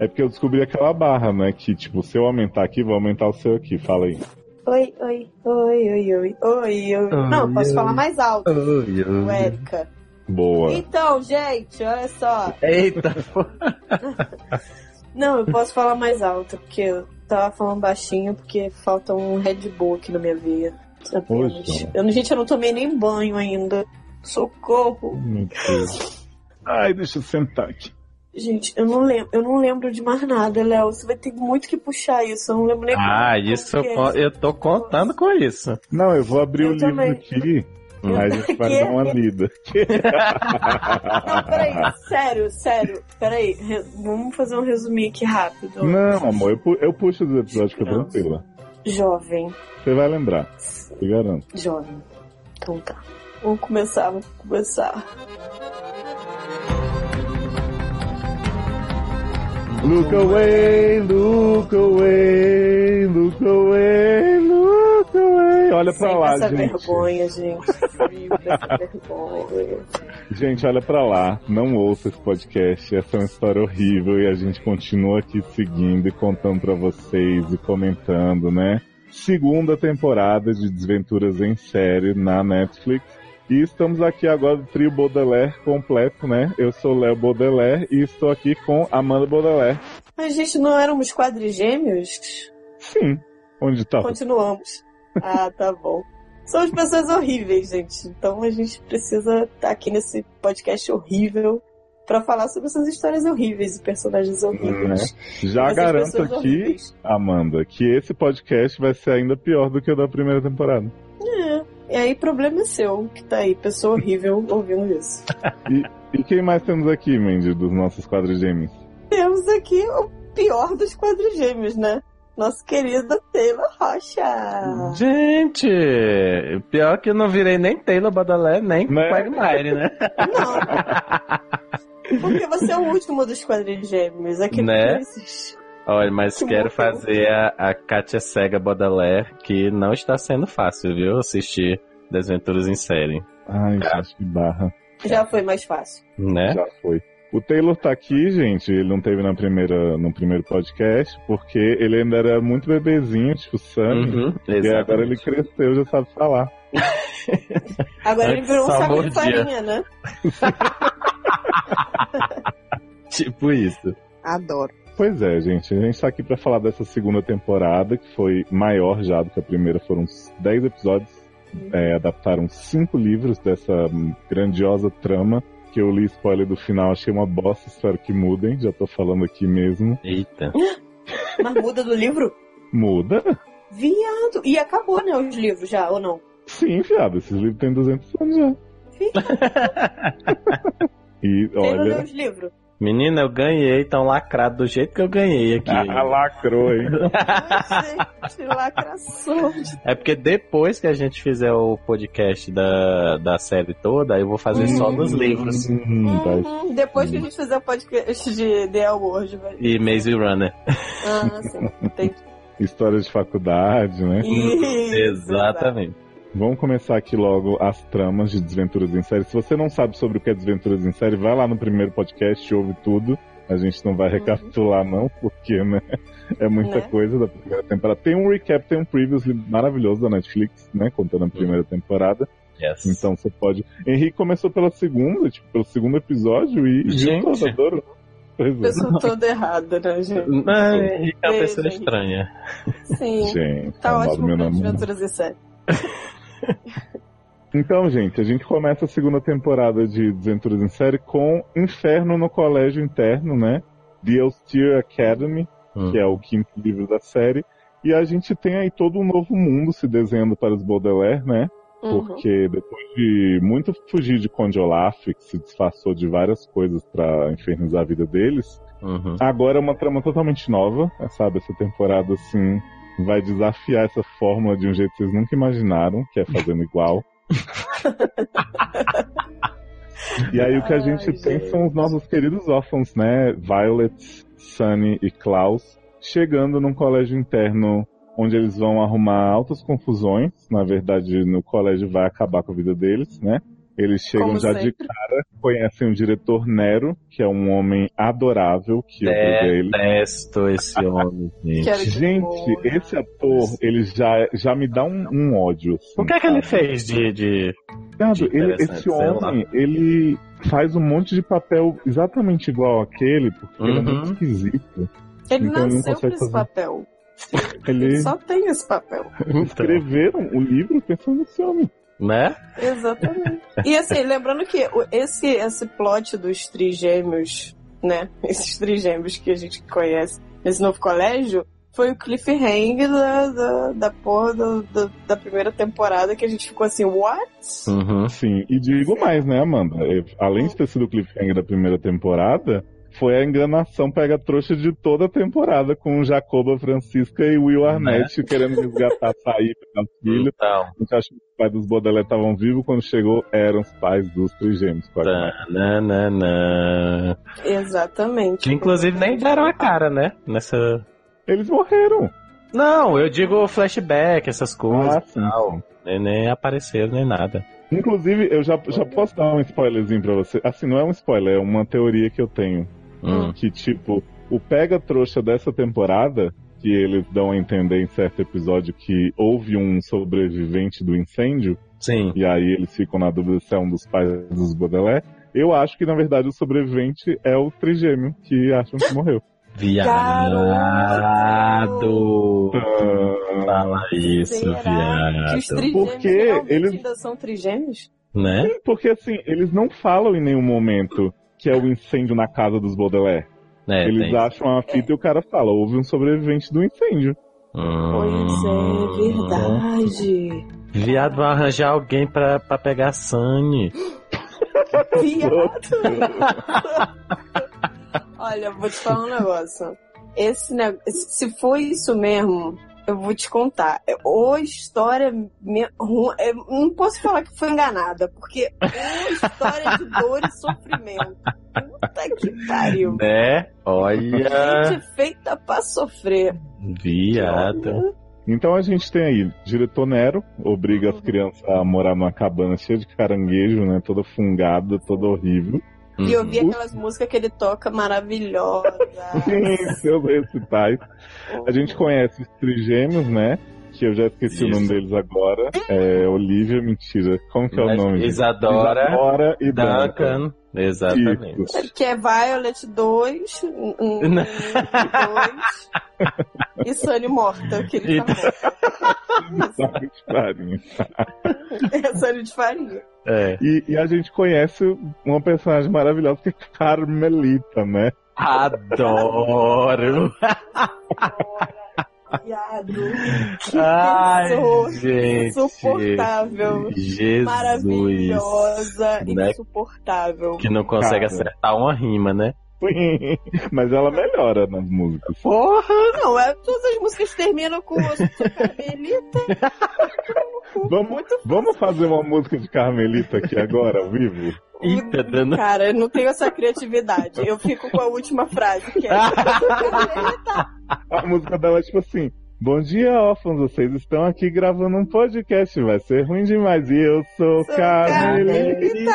É porque eu descobri aquela barra, né? Que, tipo, se eu aumentar aqui, vou aumentar o seu aqui. Fala aí. Oi, oi, oi, oi, oi, oi, oi. Não, posso oi. falar mais alto. Oi, O oi. Érica. Boa. Então, gente, olha só. Eita. Não, eu posso falar mais alto, porque eu tava falando baixinho, porque falta um Red Bull aqui na minha veia. Eu, gente, eu não tomei nem banho ainda. Socorro. Meu Deus. Ai, deixa eu sentar aqui. Gente, eu não lembro, eu não lembro de mais nada, Léo. Você vai ter muito que puxar isso. Eu não lembro nem Ah, como- isso eu, que co- é. eu tô contando com isso. Não, eu vou abrir Eu o livro também. aqui. Hum. Aí a gente vai Que? dar uma lida. Não, peraí, sério, sério. Peraí, re- vamos fazer um resuminho aqui rápido. Não, amor, eu, pu- eu puxo os episódios, fica Não. tranquila. Jovem, Você vai lembrar, te garanto. jovem. Então tá. Vamos começar, vamos começar. Look away, look away, look away, look away. Olha pra Sem lá, essa gente. vergonha, gente. Vergonha. Gente, olha pra lá. Não ouça esse podcast. Essa é uma história horrível e a gente continua aqui seguindo e contando pra vocês e comentando, né? Segunda temporada de Desventuras em Série na Netflix. E estamos aqui agora do trio Baudelaire completo, né? Eu sou Léo Baudelaire e estou aqui com Amanda Baudelaire. Mas, gente, não éramos quadrigêmeos? Sim. Onde tá? Continuamos. Ah, tá bom. Somos pessoas horríveis, gente. Então a gente precisa estar aqui nesse podcast horrível pra falar sobre essas histórias horríveis e personagens horríveis. Já Essas garanto pessoas aqui, horríveis. Amanda, que esse podcast vai ser ainda pior do que o da primeira temporada. É. E aí, problema é seu, que tá aí, pessoa horrível ouvindo isso. E quem mais temos aqui, Mandy, dos nossos quadrigêmeos? Temos aqui o pior dos quadrigêmeos, né? Nosso querido Taylor Rocha. Gente, pior que eu não virei nem Taylor Badalé, nem Né? Quagmire, né? Não. Porque você é o último dos quadrigêmeos. Aqui Né? não existe. Olha, mas Que quero fazer a, a Katia Cega Baudelaire, que não está sendo fácil, viu? Assistir Desventuras em Série, Ai, gente, que barra. Já foi mais fácil. né? Já foi. O Taylor tá aqui, gente. Ele não teve na primeira, no primeiro podcast, porque ele ainda era muito bebezinho, tipo Sunny. Uhum, E agora ele cresceu, já sabe falar. Agora ele virou um saco de farinha, né? Tipo isso. Adoro. Pois é, gente. A gente tá aqui pra falar dessa segunda temporada, que foi maior já do que a primeira. Foram uns 10 episódios. É, adaptaram cinco livros dessa grandiosa trama. Que eu li spoiler do final, achei uma bosta, espero que mudem. Já tô falando aqui mesmo. Eita. Mas muda do livro? Muda? Viado. E acabou, né, os livros já, ou não? Sim, viado. Esses livros têm 200 anos já. E Taylor leu olha. os livros. Menina, eu ganhei, tão lacrado do jeito que eu ganhei aqui. Ah, lacrou, hein? Ai, gente, lacração. É porque depois que a gente fizer o podcast da, da série toda, eu vou fazer só dos livros. Hum, tá. Uhum, Depois que a gente fizer o podcast de The Award, vai. E Maze Runner. Ah, sim. Entendi. História de faculdade, né? Isso, Exatamente. Vamos começar aqui logo as tramas de Desventuras em Série. Se você não sabe sobre o que é Desventuras em Série, vai lá no primeiro podcast, ouve tudo. A gente não vai recapitular, não, porque, né? É muita Né? coisa da primeira temporada. Tem um recap, tem um previously maravilhoso da Netflix, né? Contando a primeira temporada. Yes. Então você pode. Henrique começou pela segunda, tipo, pelo segundo episódio e viu Gente. todo, adorou. Pois é. Pessoa toda errada, né, gente? Ah, Henrique é uma pessoa Henrique. estranha. Sim. Gente, Tá ótimo pra nome. Desventuras e Série. Então, gente, a gente começa a segunda temporada de Desventuras em Série com Inferno no Colégio Interno, né? The Austere Academy, Hum. que é o quinto livro da série. E a gente tem aí todo um novo mundo se desenhando para os Baudelaire, né? Uhum. Porque depois de muito fugir de Conde Olaf, que se disfarçou de várias coisas para infernizar a vida deles, Uhum. agora é uma trama totalmente nova, sabe? Essa temporada, assim, vai desafiar essa fórmula de um jeito que vocês nunca imaginaram, que é fazendo igual. E aí o que a gente Ai, tem gente. são os nossos queridos órfãos, né? Violet, Sunny e Klaus, chegando num colégio interno onde eles vão arrumar altas confusões. Na verdade, no colégio vai acabar com a vida deles, né? Eles chegam Como já de sempre. cara, conhecem o diretor Nero, que é um homem adorável, que eu peguei ele. Detesto esse homem, gente. Gente, esse ator, ele já, já me dá um, um ódio. assim, O que é que ele fez de. de... De ele- esse homem, ele faz um monte de papel exatamente igual àquele, porque ele é muito Uhum. esquisito. Ele Então ele não nasceu pra esse fazer. papel. Ele Ele só tem esse papel. escreveram o livro pensando nesse homem. Né? Exatamente. E assim, lembrando que esse, esse plot dos trigêmeos, né? Esses trigêmeos que a gente conhece nesse novo colégio, foi o cliffhanger da, da, da porra do- do- da primeira temporada que a gente ficou assim, what? Uhum. Sim, e digo mais, né, Amanda? Além de ter sido o cliffhanger da primeira temporada, foi a enganação pega-trouxa de toda a temporada, com Jacoba Francisca e Will Arnett querendo resgatar a sair pegar os filhos. Então, A gente acha que os pais dos Baudelaire estavam vivos, quando chegou, eram os pais dos trigêmeos. Tá. tananana. Exatamente. Que inclusive nem deram a cara, né? Nessa. Eles morreram. Não, eu digo flashback, essas coisas Ah, sim, tal. Nem, nem apareceram, nem nada. Inclusive, eu já, já posso dar um spoilerzinho pra você. Assim, não é um spoiler, é uma teoria que eu tenho. Hum. Que, tipo, o pega-trouxa dessa temporada, que eles dão a entender em certo episódio que houve um sobrevivente do incêndio, Sim. e aí eles ficam na dúvida se é um dos pais dos Baudelaire. Eu acho que, na verdade, o sobrevivente é o trigêmeo, que acham que morreu. Viado! Ah, Fala isso, viado. trigêmeos Porque eles- ainda são trigêmeos? Né? porque, assim, eles não falam em nenhum momento que é o incêndio na casa dos Baudelaire. É, eles acham a fita e o cara fala, houve um sobrevivente do incêndio. Pois é, Hum. verdade. Viado vai arranjar alguém pra, pra pegar a Sunny. Viado. Olha, vou te falar um negócio. Esse negócio, se foi isso mesmo, eu vou te contar. É, Ou a história. me- eu não posso falar que foi enganada, porque ou história de dor e sofrimento. Puta que pariu. Né? Olha. Gente feita pra sofrer. Viado. Então a gente tem aí, diretor Nero, obriga Uhum. as crianças a morar numa cabana cheia de caranguejo, né? Toda fungada, toda horrível. E eu vi Uhum. aquelas músicas que ele toca maravilhosas. Sim, seus recitais. A gente conhece os trigêmeos, né? Que eu já esqueci o Isso. nome deles agora. É Olivia, mentira. Como que é o Mas nome? Isadora, Isadora e Duncan. Duncan. Exatamente. Isso. Que é Violet 2, um, um. 2 e Sunny morta, que ele tá morto. Sabe de farinha. É Sunny de farinha. É. E, e a gente conhece uma personagem maravilhosa que é Carmelita, né? Adoro. Viado. Que Ai, pessoa gente. insuportável. Jesus. Maravilhosa, Né? insuportável. Que não consegue Cara. acertar uma rima, né? Mas ela melhora nas músicas. Porra! Não, é, todas as músicas terminam com Carmelita. Vamos, vamos fazer uma música de Carmelita aqui agora, ao vivo? Eita, dando. Cara, eu não tenho essa criatividade. Eu fico com a última frase, que é. A música dela é tipo assim: Bom dia, órfãos, vocês estão aqui gravando um podcast, vai ser ruim demais. E eu sou, Sou Carmelita.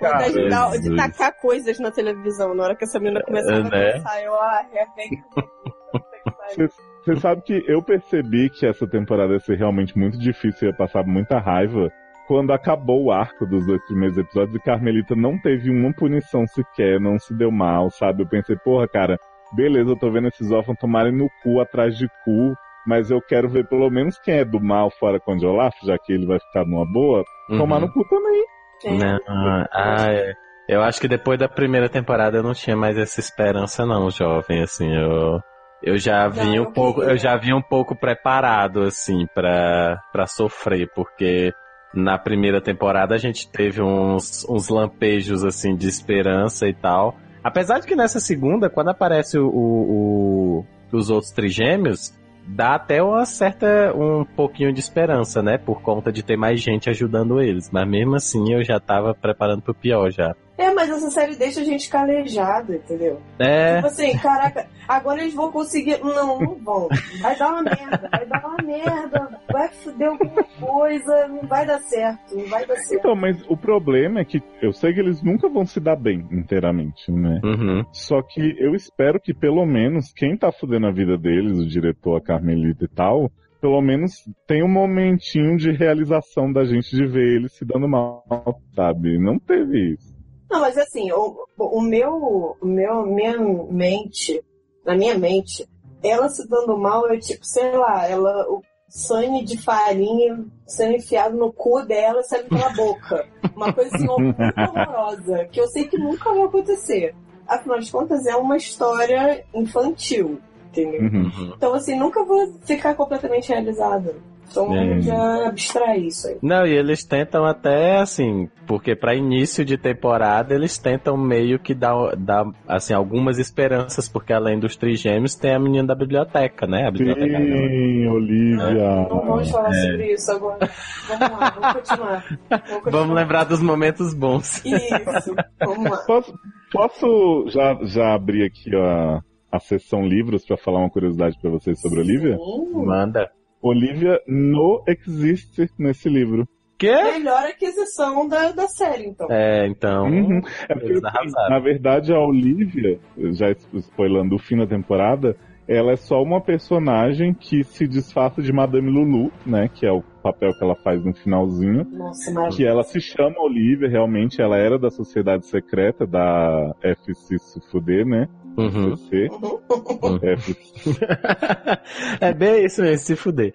Vontade de, dar- de tacar coisas na televisão. Na hora que essa menina começava Né? a dançar, eu, ah, é bem. Você sabe que eu percebi que essa temporada ia ser realmente muito difícil, ia passar muita raiva, quando acabou o arco dos dois primeiros episódios e Carmelita não teve uma punição sequer, não se deu mal, sabe? Eu pensei, porra, cara, beleza, eu tô vendo esses órfãos tomarem no cu atrás de cu, mas eu quero ver pelo menos quem é do mal fora com o Olaf, já que ele vai ficar numa boa, tomar Uhum. no cu também. Não, ah, é. Eu acho que depois da primeira temporada eu não tinha mais essa esperança não, jovem, assim, eu eu já vim Não, um pouco, eu já vim um pouco preparado assim pra para sofrer, porque na primeira temporada a gente teve uns uns lampejos assim de esperança e tal. Apesar de que nessa segunda, quando aparece o, o- o- os outros trigêmeos, dá até uma certa um pouquinho de esperança, né? Por conta de ter mais gente ajudando eles. Mas mesmo assim eu já tava preparando pro pior já. É, mas essa série deixa a gente calejado, entendeu? É. Tipo assim, caraca, agora eles vão conseguir. Não, não vão. Vai dar uma merda, vai dar uma merda, vai foder alguma coisa, não vai dar certo, não vai dar certo. Então, mas o problema é que eu sei que eles nunca vão se dar bem inteiramente, né? Uhum. Só que eu espero que pelo menos quem tá fudendo a vida deles, o diretor, a Carmelita e tal, pelo menos tenha um momentinho de realização da gente de ver eles se dando mal, sabe? Não teve isso. Não, mas assim, o, o meu, o meu, minha mente, na minha mente, ela se dando mal é tipo, sei lá, ela, o sangue de farinha sendo enfiado no cu dela e saindo pela boca. Uma coisa assim, horrorosa, que eu sei que nunca vai acontecer. Afinal de contas, é uma história infantil, entendeu? Uhum. Então, assim, nunca vou ficar completamente realizada. Então, É. já abstrai isso aí. Não, e eles tentam até, assim, porque pra início de temporada eles tentam meio que dar, dar assim, algumas esperanças, porque além dos trigêmeos tem a menina da biblioteca, né? A biblioteca. Sim, Olivia. Não vamos falar É. sobre isso agora. Vamos lá, vamos continuar. Vamos, continuar. Vamos lembrar dos momentos bons. Isso, vamos lá. Posso, posso já, já abrir aqui a, a sessão livros pra falar uma curiosidade pra vocês sobre Olivia? Sim. Manda. Olivia não existe nesse livro. Quê? Melhor aquisição da, da série, então. É, então. Uhum. É porque, assim, na verdade, a Olivia, já spoilando o fim da temporada, ela é só uma personagem que se disfarça de Madame Lulu, né? Que é o papel que ela faz no finalzinho. Nossa, mas. Que ela se chama Olivia, realmente, ela era da sociedade secreta da FC Sufuder, né? Uhum. FC. FC. é bem isso mesmo, se fuder.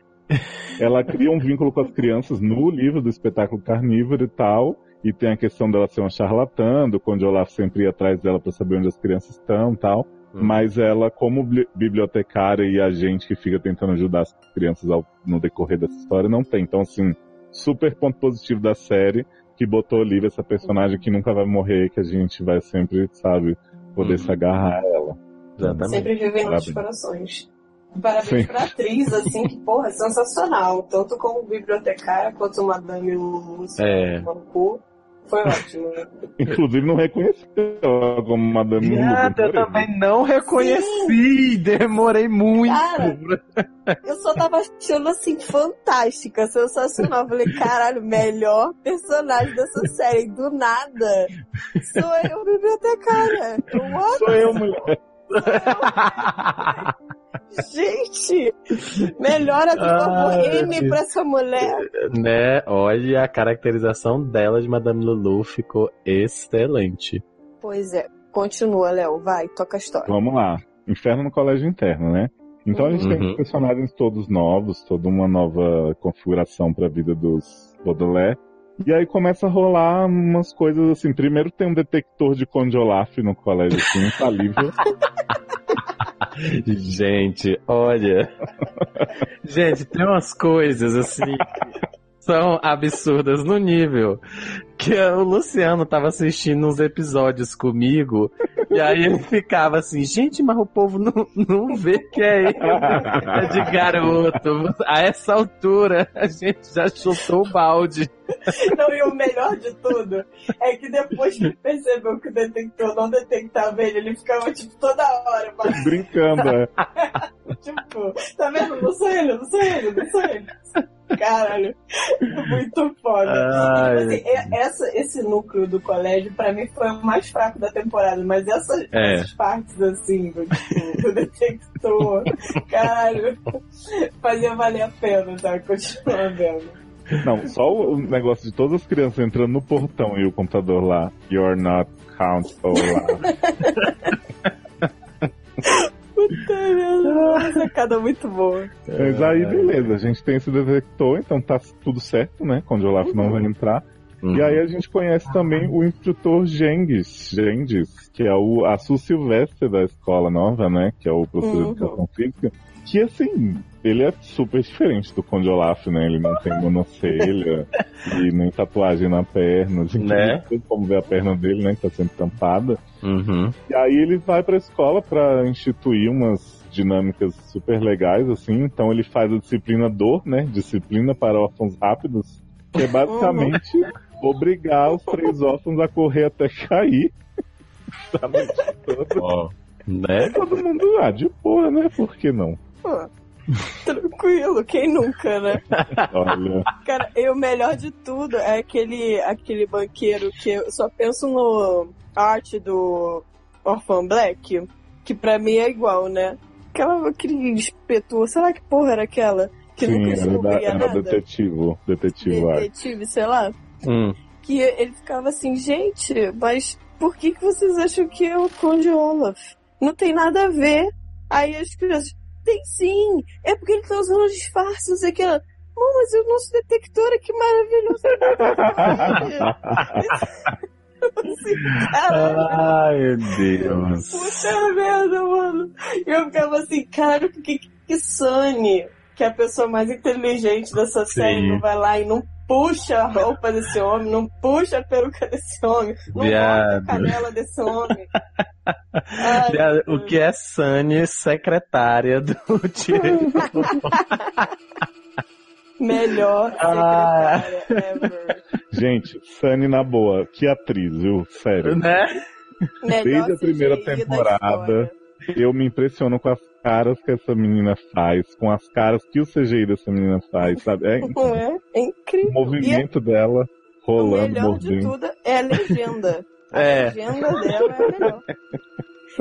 Ela cria um vínculo com as crianças no livro do espetáculo carnívoro e tal. E tem a questão dela ser uma charlatã, do Conde Olaf sempre ia atrás dela para saber onde as crianças estão e tal. Hum. Mas ela, como bli- bibliotecária e agente que fica tentando ajudar as crianças ao- no decorrer dessa história, não tem. Então, assim, super ponto positivo da série, que botou Olivia, essa personagem que nunca vai morrer, que a gente vai sempre, sabe, poder Uhum. se agarrar a ela. Exatamente. Sempre vive em nossos Parabéns. corações. Parabéns Sim. pra atriz, assim, que, porra, é sensacional. Tanto como bibliotecária, quanto Madame Lulu, É. no cu. Foi ótimo. Inclusive, não reconheceu como Madame. Viado, eu também não reconheci, demorei muito. Cara, Eu só tava achando assim, fantástica, sensacional. Falei, caralho, melhor personagem dessa série. Do nada. Sou eu, bibliotecária. Eu, what? Sou eu, mulher. Gente, melhora, por favor, Ai, M pra essa mulher. né? Olha, a caracterização dela de Madame Lulu ficou excelente. Pois é, continua, Léo, vai, toca a história. Vamos lá. Inferno no colégio interno, né? Então a gente tem Uhum. os personagens todos novos, toda uma nova configuração para a vida dos Baudelaire. E aí começa a rolar umas coisas assim. Primeiro tem um detector de Conde Olaf no colégio, assim, infalível. Gente, olha. Gente, tem umas coisas assim são absurdas no nível que o Luciano tava assistindo uns episódios comigo e aí ele ficava assim, gente, mas o povo não, não vê que é ele, é de garoto. A essa altura a gente já chutou o balde. Não, e o melhor de tudo é que depois que ele percebeu que o detector não detectava ele, ele ficava, tipo, toda hora, mas, Brincando, é. tipo, tá vendo? Não sou ele, não sou ele, não sou ele. Caralho, muito foda. Ai. Tipo assim, é- essa, esse núcleo do colégio, pra mim, foi o mais fraco da temporada, mas essa, É. essas partes, assim, do, tipo, do detector, caralho, fazia valer a pena, tá? Continuar vendo. Não, só o negócio de todas as crianças entrando no portão e o computador lá. You're not count Olaf. Puta merda, uma sacada muito boa. Mas aí, beleza, a gente tem esse detector, então tá tudo certo, né? Conde Olaf não vai entrar. Uhum. E aí a gente conhece também o instrutor Genghis, Genghis, que é o, a Su Silvestre da escola nova, né? Que é o professor Uhum. de educação física. Que assim, ele é super diferente do Conde Olaf, né? Ele não tem monocelha e nem tatuagem na perna. A gente Né? não tem como ver a perna dele, né? Que tá sempre tampada. Uhum. E aí ele vai pra escola pra instituir umas dinâmicas super legais, assim. Então ele faz a disciplina dor, né? Disciplina para órfãos rápidos. Que é basicamente obrigar os três órfãos a correr até cair. A noite toda. Oh, né? Todo mundo, ah, de boa, né? Por que não? Pô. Tranquilo, quem nunca, né? Olha. Cara, e o melhor de tudo é aquele, aquele banqueiro que eu só penso no arte do Orphan Black, que pra mim é igual, né? Aquela, aquele espetor, será que porra era aquela? Que Sim, nunca era, da, era nada? detetivo. Detetivo, Detetive, sei lá. Hum. Que ele ficava assim, gente, mas por que, que vocês acham que é o Conde Olaf? Não tem nada a ver. Aí as crianças, tem sim, é porque ele tá usando disfarce, não sei o que. Ela, "Mô, mas o nosso detector aqui maravilhoso. assim, caralho, Ai, meu Deus. puta merda, mano. E eu ficava assim, cara, por que que Sunny, que é a pessoa mais inteligente dessa série, Sim. não vai lá e não puxa a roupa desse homem, não puxa a peruca desse homem, não Viado. corta a canela desse homem. Ai, Já- O que é Sunny, secretária do direito? Melhor Ah. secretária ever. Gente, Sunny na boa, que atriz, viu? Sério. né? Melhor Desde a primeira temporada. Eu me impressiono com as caras que essa menina faz, com as caras que o CGI dessa menina faz, sabe? É Não é? É o incrível. movimento dela E o rolando, melhor de tudo é a legenda. A É. legenda dela é a melhor.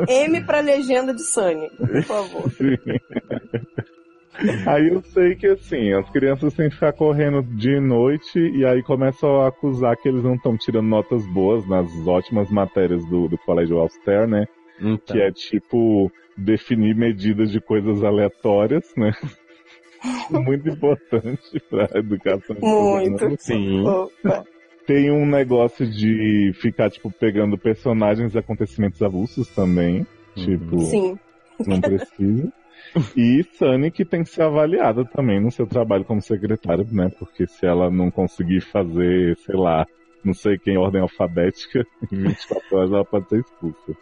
M pra legenda de Sunny, por favor. Aí eu sei que assim, as crianças têm que ficar correndo de noite e aí começam a acusar que eles não estão tirando notas boas nas ótimas matérias do, do Colégio Alster, né? Então, Que é tipo definir medidas de coisas aleatórias, né? Muito importante pra educação de todo Muito. sim. Opa. Tem um negócio de ficar, tipo, pegando personagens e acontecimentos avulsos também. Tipo, Sim. não precisa. E Sunny que tem que ser avaliada também no seu trabalho como secretária, né? Porque se ela não conseguir fazer, sei lá, não sei quem, ordem alfabética, em 24 horas ela pode ser expulsa.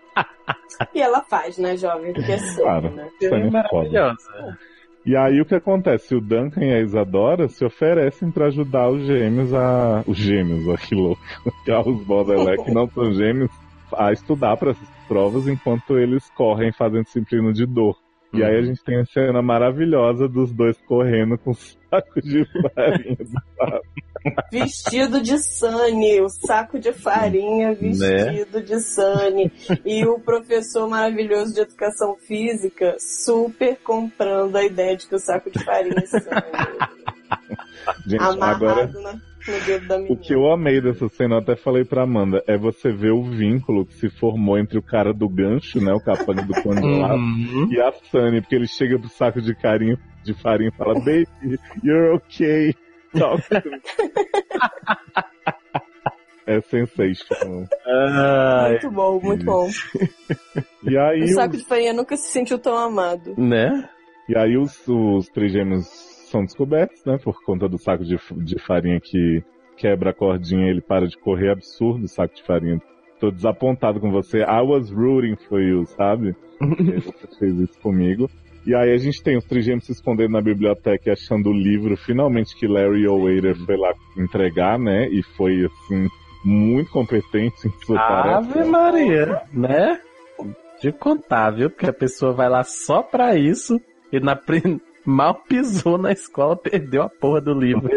E ela faz, né, jovem? Porque é Sunny, Claro. né? É. Maravilhosa. E aí o que acontece? O Duncan e a Isadora se oferecem pra ajudar os gêmeos a. Os gêmeos, ó, que louco. Os Baudelaire, que não são gêmeos, a estudar para essas provas enquanto eles correm fazendo disciplina de dor. E aí a gente tem a cena maravilhosa dos dois correndo com saco de farinha. Vestido de Sunny, o saco de farinha vestido de Sunny. E o professor maravilhoso de educação física super comprando a ideia de que o saco de farinha é Sunny. Gente, Amarrado agora na- no dedo da o menina. que eu amei dessa cena, eu até falei pra Amanda, é você ver o vínculo que se formou entre o cara do gancho, né? O capanga do congelado. Uhum. E a Sunny, porque ele chega pro saco de carinho de farinha e fala, baby, you're okay. Talk to me." é sensational. Ai, Muito bom, muito bom. E aí, O saco os, de farinha nunca se sentiu tão amado. né? e aí os, os trigêmeos são descobertos, né? Por conta do saco de, de farinha que quebra a cordinha ele para de correr. Absurdo o saco de farinha. Tô desapontado com você. I was rooting for you, sabe? Você fez isso comigo. E aí a gente tem os trigêmeos se escondendo na biblioteca e achando o livro, finalmente, que Larry O'Wader foi lá entregar, né? E foi, assim, muito competente em sua Ave tarefa. Maria, né? De contar, viu? Porque a pessoa vai lá só pra isso e na mal pisou na escola, perdeu a porra do livro.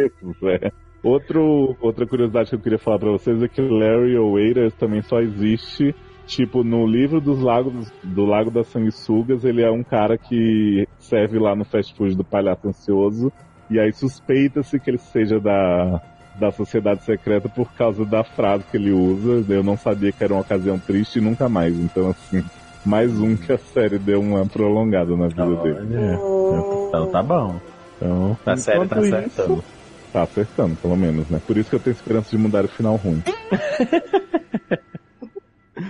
É. Outro, outra curiosidade que eu queria falar pra vocês é que Larry O'Wader também só existe, tipo, no livro dos lagos, do Lago das Sanguessugas, ele é um cara que serve lá no fast food do Palhaço Ansioso, e aí suspeita-se que ele seja da, da sociedade secreta por causa da frase que ele usa. Eu não sabia que era uma ocasião triste e nunca mais. Então, assim, mais um que a série deu uma prolongada na vida dele. Olha, então tá bom. Então, A série tá enquanto isso, acertando. Tá acertando, pelo menos, né? Por isso que eu tenho esperança de mudar o final ruim.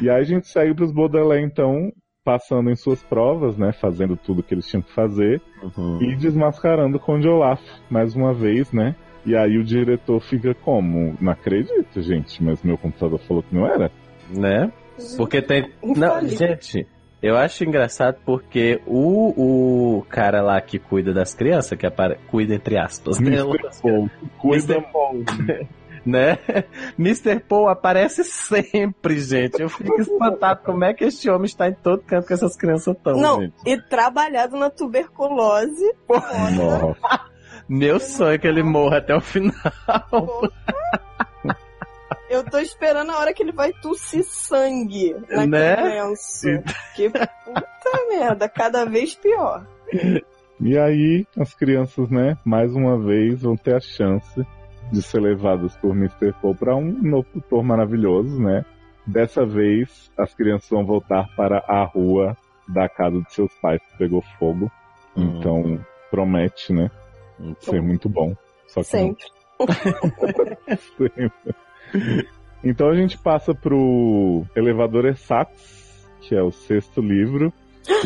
e aí a gente segue pros Baudelaire, então, passando em suas provas, né? Fazendo tudo que eles tinham que fazer. Uhum. E desmascarando o Conde Olaf, mais uma vez, né? E aí o diretor fica como? Não acredito, gente, mas meu computador falou que não era. Né? Porque tem. Não, gente, eu acho engraçado porque o, o cara lá que cuida das crianças, que apare... cuida entre aspas, né? Mr. Paul, cuida Mr. Paul. né? Mr. Paul aparece sempre, gente. Eu fico espantado como é que este homem está em todo canto que essas crianças estão, Não, gente. e trabalhado na tuberculose. Nossa. Meu sonho é que ele morra até o final. Porra. Eu tô esperando a hora que ele vai tossir sangue naquele Né? lenço. Que puta merda, cada vez pior. E aí, as crianças, né, mais uma vez vão ter a chance de ser levadas por Mr. Paul para um novo tutor maravilhoso, né? Dessa vez, as crianças vão voltar para a rua da casa de seus pais que pegou fogo. Hum. Então, promete, né? Ser muito bom. Só que não Sempre. Então a gente passa pro Elevador Esax, que é o sexto livro.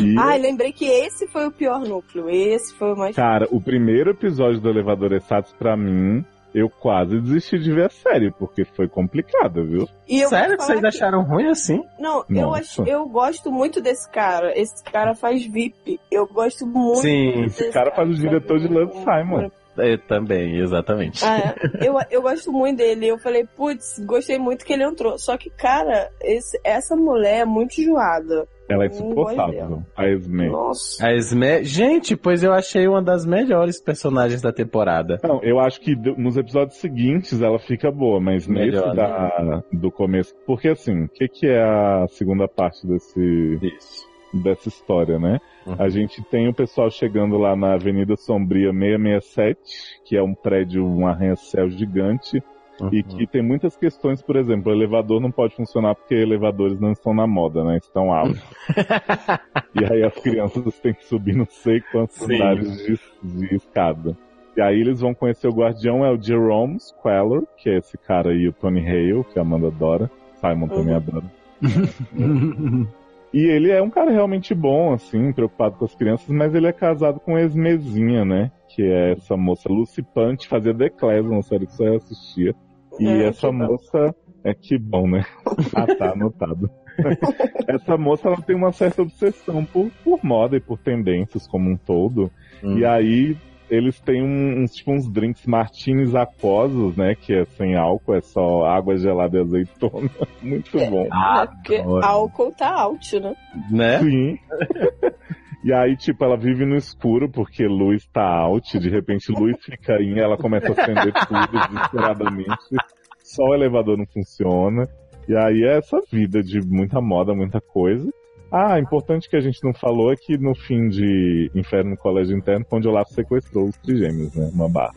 E, Ai, lembrei que esse foi o pior núcleo. Esse foi o mais. cara, o primeiro episódio do Elevador Esax, pra mim, eu quase desisti de ver a série, porque foi complicado, viu? E Sério que vocês acharam ruim assim? Não, eu, acho, eu gosto muito desse cara. Esse cara faz VIP. Eu gosto muito Sim. desse Esse cara faz o diretor de Love Simon. Eu também, exatamente. Ah, é. eu, eu gosto muito dele. Eu falei, putz, gostei muito que ele entrou. Só que, cara, esse, essa mulher é muito enjoada. Ela é insuportável, a Esme. Nossa. A Esme... Gente, pois eu achei uma das melhores personagens da temporada. Não, eu acho que nos episódios seguintes ela fica boa, mas Melhor, nesse da, do começo. Porque assim, o que, que é a segunda parte desse, Isso. Dessa história, né? Uhum. A gente tem o pessoal chegando lá na Avenida Sombria 667, que é um prédio, um arranha-céu gigante, e que tem muitas questões, por exemplo, o elevador não pode funcionar porque elevadores não estão na moda, né? Estão altos. e aí as crianças têm que subir não sei quantos Sim. andares de, de escada. E aí eles vão conhecer o guardião, é o Jerome Squeller, que é esse cara aí, o Tony Hale, que a Amanda adora. Simon também Uhum. adora. E ele é um cara realmente bom, assim, preocupado com as crianças, mas ele é casado com Esmezinha, né? Que é essa moça Lucy Punch, fazia The Class, uma série que você assistia. E É, essa bom. moça. É que bom, né? ah, tá anotado. essa moça ela tem uma certa obsessão por, por moda e por tendências como um todo. Hum. E aí eles têm um- uns, tipo, uns drinks martinis aquosos, né? Que é sem álcool, é só água gelada e azeitona. Muito bom. Ah, É porque álcool tá out, né? né? Sim. E aí, tipo, ela vive no escuro porque luz tá out, de repente luz fica in, ela começa a acender tudo desesperadamente. Só o elevador não funciona. E aí é essa vida de muita moda, muita coisa. Ah, importante que a gente não falou é que no fim de Inferno no Colégio Interno, Olaf sequestrou os trigêmeos, né? Uma barra.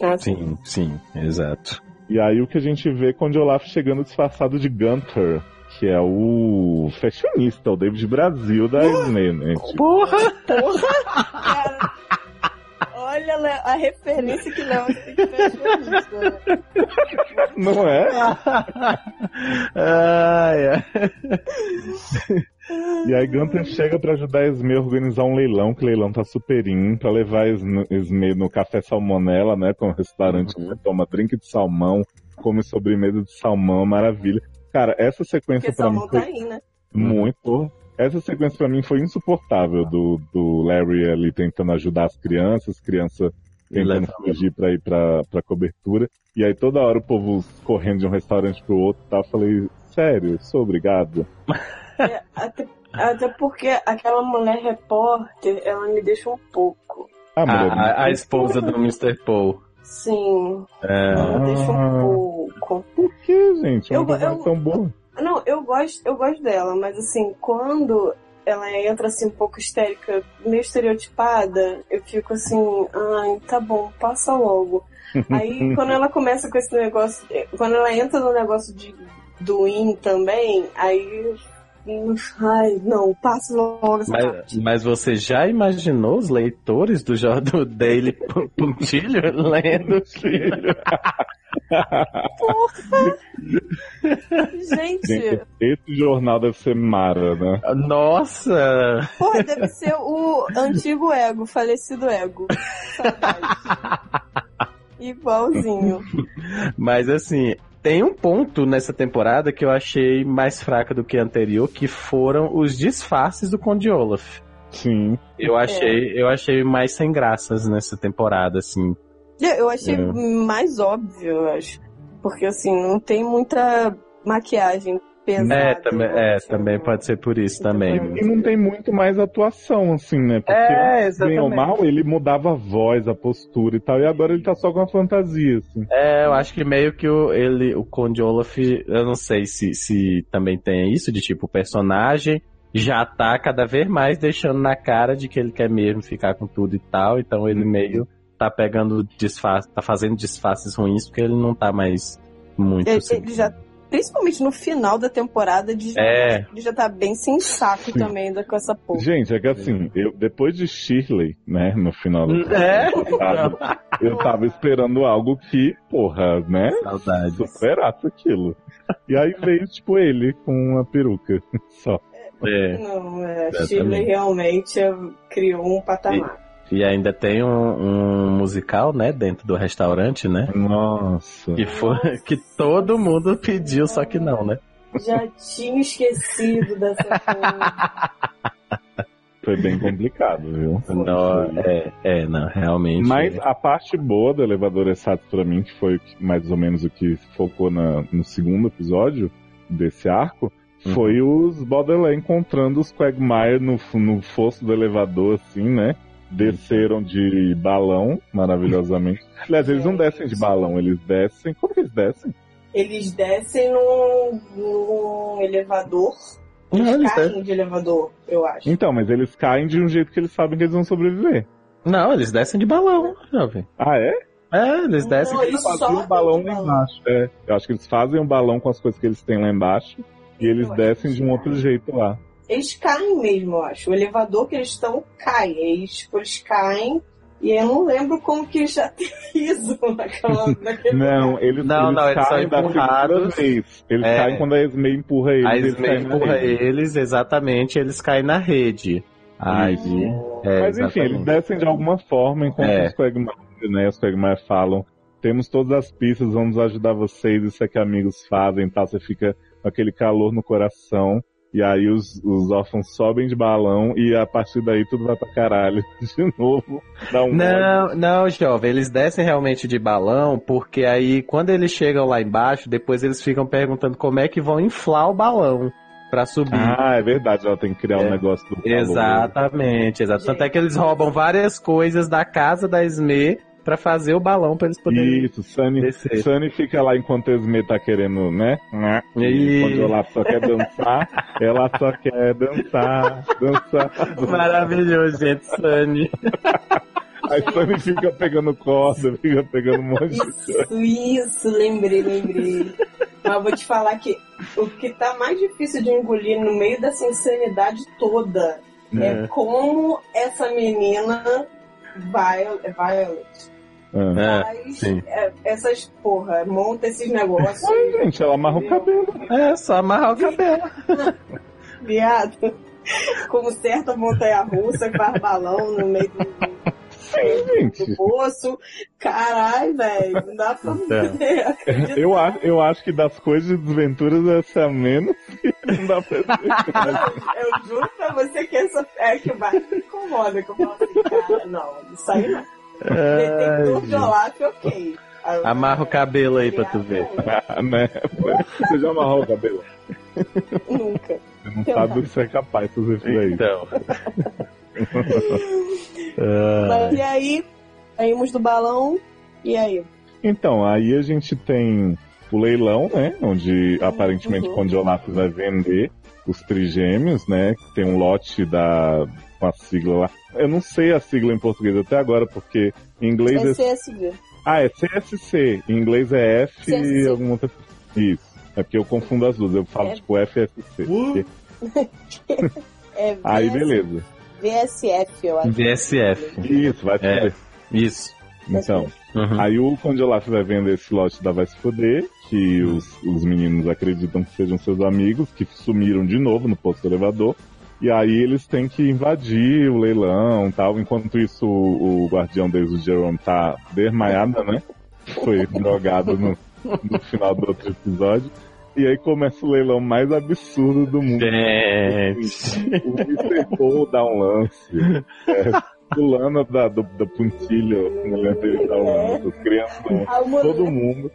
Ah, Sim, sim, exato. E aí o que a gente vê é quando Olaf chegando disfarçado de Gunter, que é o fashionista, o David Brasil da Disney, né? Tipo, Porra! Porra! Cara, olha a referência que Léo tem que fashionista, né? não é? Ai, ai. E aí Gunter chega pra ajudar a Esme a organizar um leilão, que o leilão tá super in, pra levar a Esme- no Café Salmonella, né? Que é um restaurante que Uhum. você toma drink de salmão, come sobremesa de salmão, maravilha. Cara, essa sequência Porque pra mim foi tá aí, né? muito. Essa sequência pra mim foi insuportável do, do Larry ali tentando ajudar as crianças, criança tentando fugir pra ir pra, pra cobertura. E aí toda hora o povo correndo de um restaurante pro outro e tal. Eu falei, sério, sou obrigado. É, até, até porque aquela mulher repórter, ela me deixa um pouco. Ah, A, mulher, a- a esposa do Mr. Paul. Sim, É, ela me deixa um pouco. por que, gente? Eu- eu- tão boa. Não, eu gosto, eu gosto dela, mas assim, quando ela entra assim um pouco histérica, meio estereotipada, eu fico assim, ai, tá bom, passa logo. Aí quando ela começa com esse negócio, quando ela entra no negócio de do IN também, aí ai, não, passa logo essa mas, parte. mas você já imaginou os leitores do, do Daily Pontilho lendo filho? Gente, Gente, esse jornal deve ser mara, né? Nossa! porra, deve ser o antigo ego, falecido ego. Saudade. Igualzinho. Mas assim, tem um ponto nessa temporada que eu achei mais fraca do que a anterior, que foram os disfarces do Conde Olaf. Sim. Eu achei, eu achei mais sem graças nessa temporada, assim. Eu eu achei É. mais óbvio, eu acho. Porque assim, não tem muita maquiagem pesada. É, também, é, também pode ser por isso também. E não tem muito mais atuação, assim, né? Porque, É, bem ou mal, ele mudava a voz, a postura e tal, e agora ele tá só com a fantasia, assim. É, eu acho que meio que o, ele, o Conde Olaf, eu não sei se, se também tem isso, de tipo, o personagem já tá cada vez mais deixando na cara de que ele quer mesmo ficar com tudo e tal, então ele meio tá pegando disfarce, tá fazendo disfarces ruins porque ele não tá mais muito Ele, assim. ele já, principalmente no final da temporada, ele já, É. ele já tá bem sensato também da- com essa porra. Gente, é que assim, eu, depois de Shirley, né, no final do É? passado, eu tava esperando algo que, porra, né, Saudades. superasse aquilo. E aí veio, tipo, ele com uma peruca só. É. Não, é. Shirley realmente é, criou um patamar. E ainda tem um, um musical, né, dentro do restaurante, né? Nossa. Que foi que todo mundo pediu, só que não, né? Já tinha esquecido dessa porra. Foi bem complicado, viu? Não, é, é, não, realmente. Mas a parte boa do Elevador Exato pra mim, que foi mais ou menos o que focou na- no segundo episódio desse arco, Uhum. foi os Baudelaire encontrando os Quagmire no, no fosso do elevador, assim, né? Desceram de balão, maravilhosamente. Aliás, eles não descem de balão, eles descem. Como que eles descem? Eles descem num, num elevador. Eles Não, eles caem de elevador, eu acho. Então, mas eles caem de um jeito que eles sabem que eles vão sobreviver. Não, eles descem de balão, jovem. Ah, é? É, eles Não, descem. eles Fazem um balão de lá balão. embaixo. É, eu acho que eles fazem um balão com as coisas que eles têm lá embaixo. E eles Eu descem de um outro jeito lá. Eles caem mesmo, eu acho. O elevador que eles estão cai. Eles, tipo, eles caem. E eu não lembro como que eles já aterrizam naquela, naquele Não, eles, Não, eles não, eles caem são empurrados. vez. Eles É. caem quando a Esme empurra eles. A eles Esme na empurra eles, exatamente, eles caem na rede. Aí, é, Mas enfim, eles descem de alguma forma enquanto É. os Quagmire, né, os Quagmire falam temos todas as pistas, vamos ajudar vocês, isso é que amigos fazem e tal. Você fica com aquele calor no coração. E aí os, os órfãos sobem de balão e a partir daí tudo vai pra caralho. De novo, dá um Não, não, jovem, eles descem realmente de balão, porque aí quando eles chegam lá embaixo, depois eles ficam perguntando como é que vão inflar o balão pra subir. Ah, é verdade, ela tem que criar um É. negócio do calor. Exatamente, exato. Tanto é que eles roubam várias coisas da casa da Esme pra fazer o balão pra eles poderem Isso, Sunny, descer. Sunny fica lá enquanto a Esme tá querendo, né? E- E quando ela só quer dançar, ela só quer dançar, dançar. Maravilhoso, gente, Sunny. Aí Sunny fica pegando corda, fica pegando um monte de coisa. Isso, isso, lembrei, lembrei. Mas eu vou te falar que o que tá mais difícil de engolir no meio dessa insanidade toda é, É. como essa menina Violet, Violet Ah. faz sim. é, essas porra, monta esses negócios. Ai, gente, ela amarra o cabelo. É, só amarrar o cabelo. Viado. Como certa montanha russa, faz balão no meio do, Sim, do gente. poço. Caralho, velho. Não dá pra É. acreditar. Eu acho, eu acho que das coisas de desventuras essa é a menos que não dá pra dizer. Eu juro pra você que essa é que mais me incomoda. Que eu falo assim, cara, não, isso aí não. Detector de Olaf, ok. Amarra o cabelo aí pra tu ver. né? Você já amarrou o cabelo? Nunca. Você não Eu sabe do você é capaz você fizer isso. Então. Mas e aí, saímos do balão, e aí? Então, aí a gente tem o leilão, né? Onde aparentemente Uhum. quando o Olaf vai vender os trigêmeos, né? Tem um lote da com a sigla lá. Eu não sei a sigla em português até agora, porque em inglês é. É CSV. Ah, é CSC. Em inglês é F e CSC. alguma outra. Isso. É porque eu confundo as duas. Eu falo É. tipo FSC. É Aí beleza. VSF, eu acho. VSF. Isso, vai se É. fuder. Isso. Então. Uhum. Aí o Conde Olaf vai vender esse lote da Vai Se Foder, que os, os meninos acreditam que sejam seus amigos, que sumiram de novo no posto do elevador. E aí eles têm que invadir o leilão e tal. Enquanto isso, o, o guardião deles, o Jerome, tá desmaiado, né? Foi drogado no, no final do outro episódio. E aí começa o leilão mais absurdo do mundo. Gente. O Mr. Paul dá um lance. É, fulano da, do, da puntilha, mulher dele dá um lance. As crianças dão A mulher, todo mundo.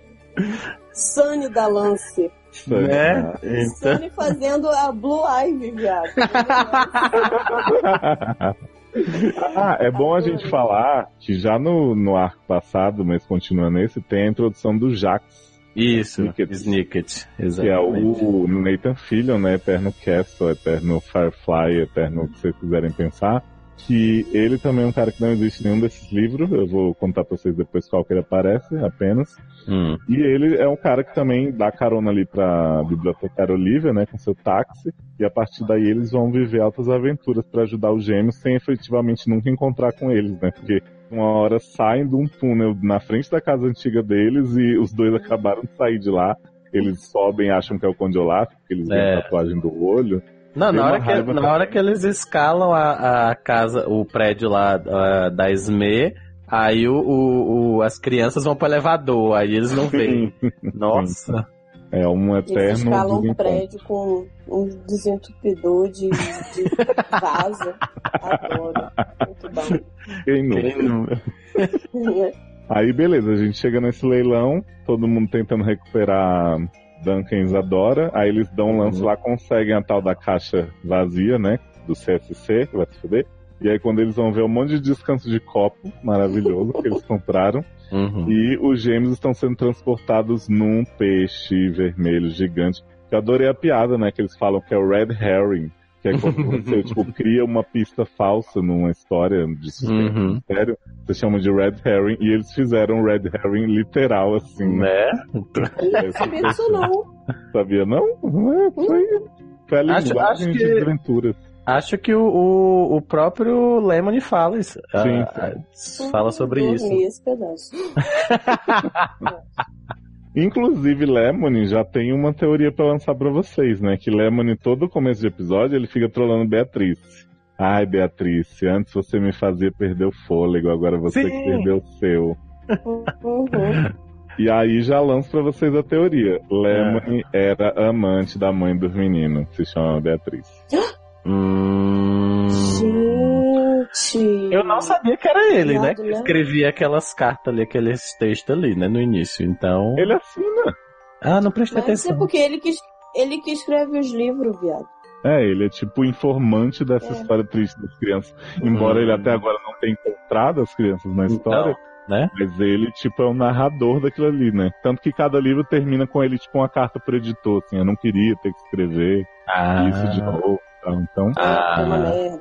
Sunny da Lance. Sunny, né? Então... Fazendo a Blue Ivy, viado. ah, é bom a gente falar que já no, no arco passado, mas continua nesse, tem a introdução do Jax. Isso, Snicket, exatamente. Que é o Nathan Fillion, né? Eterno Castle, Eterno Firefly, Eterno o que vocês quiserem pensar que ele também é um cara que não existe em nenhum desses livros. Eu vou contar pra vocês depois qual que ele aparece, apenas. Hum. E ele é um cara que também dá carona ali pra bibliotecária Olivia, né, com seu táxi. E a partir daí eles vão viver altas aventuras para ajudar os gêmeos sem efetivamente nunca encontrar com eles, né? Porque uma hora saem de um túnel na frente da casa antiga deles e os dois acabaram de sair de lá. Eles sobem e acham que é o Conde Olaf, porque eles veem é. a tatuagem do olho. Não, na hora, que, na hora que eles escalam a, a casa, o prédio lá a, da SME, aí o, o, o, as crianças vão pro elevador, aí eles não veem. Nossa. É um eterno. Eles escalam um prédio com um desentupidor de, de vaza. Adoro. Muito bom. Quem não? Aí beleza, a gente chega nesse leilão, todo mundo tentando recuperar Duncan Isadora, aí eles dão um lance uhum. lá, conseguem a tal da caixa vazia, né? Do CSC, que vai se fuder. E aí quando eles vão ver um monte de descanso de copo maravilhoso que eles compraram. Uhum. E os gêmeos estão sendo transportados num peixe vermelho gigante. Eu adorei a piada, né? Que eles falam que é o Red Herring. Que é quando você, tipo, cria uma pista falsa numa história de suspense uhum. mistério, você chama de Red Herring, e eles fizeram Red Herring literal, assim. Né? É, sabia disso não. Sabia não? É, foi, foi a acho, acho que... de aventuras. Acho que o, o, o próprio Lemony fala isso. Sim, uh, fala sobre isso. Esse pedaço. Inclusive, Lemony já tem uma teoria para lançar para vocês, né? Que Lemony, todo começo de episódio, ele fica trolando Beatriz. Ai, Beatriz, antes você me fazia perder o fôlego, agora você Sim. que perdeu o seu. Uhum. E aí já lanço para vocês a teoria. Lemony é. era amante da mãe dos meninos, que se chama Beatriz. Hum... Gente! Eu não sabia que era ele, né? Que escrevia aquelas cartas ali, aqueles textos ali, né? No início, então... Ele assina. Ah, não prestei Mas atenção. é porque ele que, ele que escreve os livros, viado. É, ele é tipo o informante dessa é. história triste das crianças. Embora hum. ele até agora não tenha encontrado as crianças na história. Não, né? Mas ele, tipo, é o narrador daquilo ali, né? Tanto que cada livro termina com ele, tipo, uma carta pro editor, assim, eu não queria ter que escrever ah. isso de novo. Então. Ah, é né?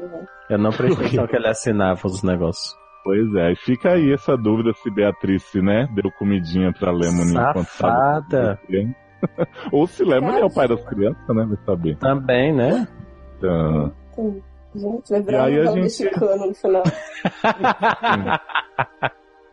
Eu não prestei atenção que ele assinava os negócios. Pois é, e fica aí essa dúvida se Beatriz, né, deu comidinha pra Lemony enquanto Safada. Ou se Lemony é o pai das crianças, né, vai saber. Também, né? Então... Gente, vai virar um gente... mexicano no final.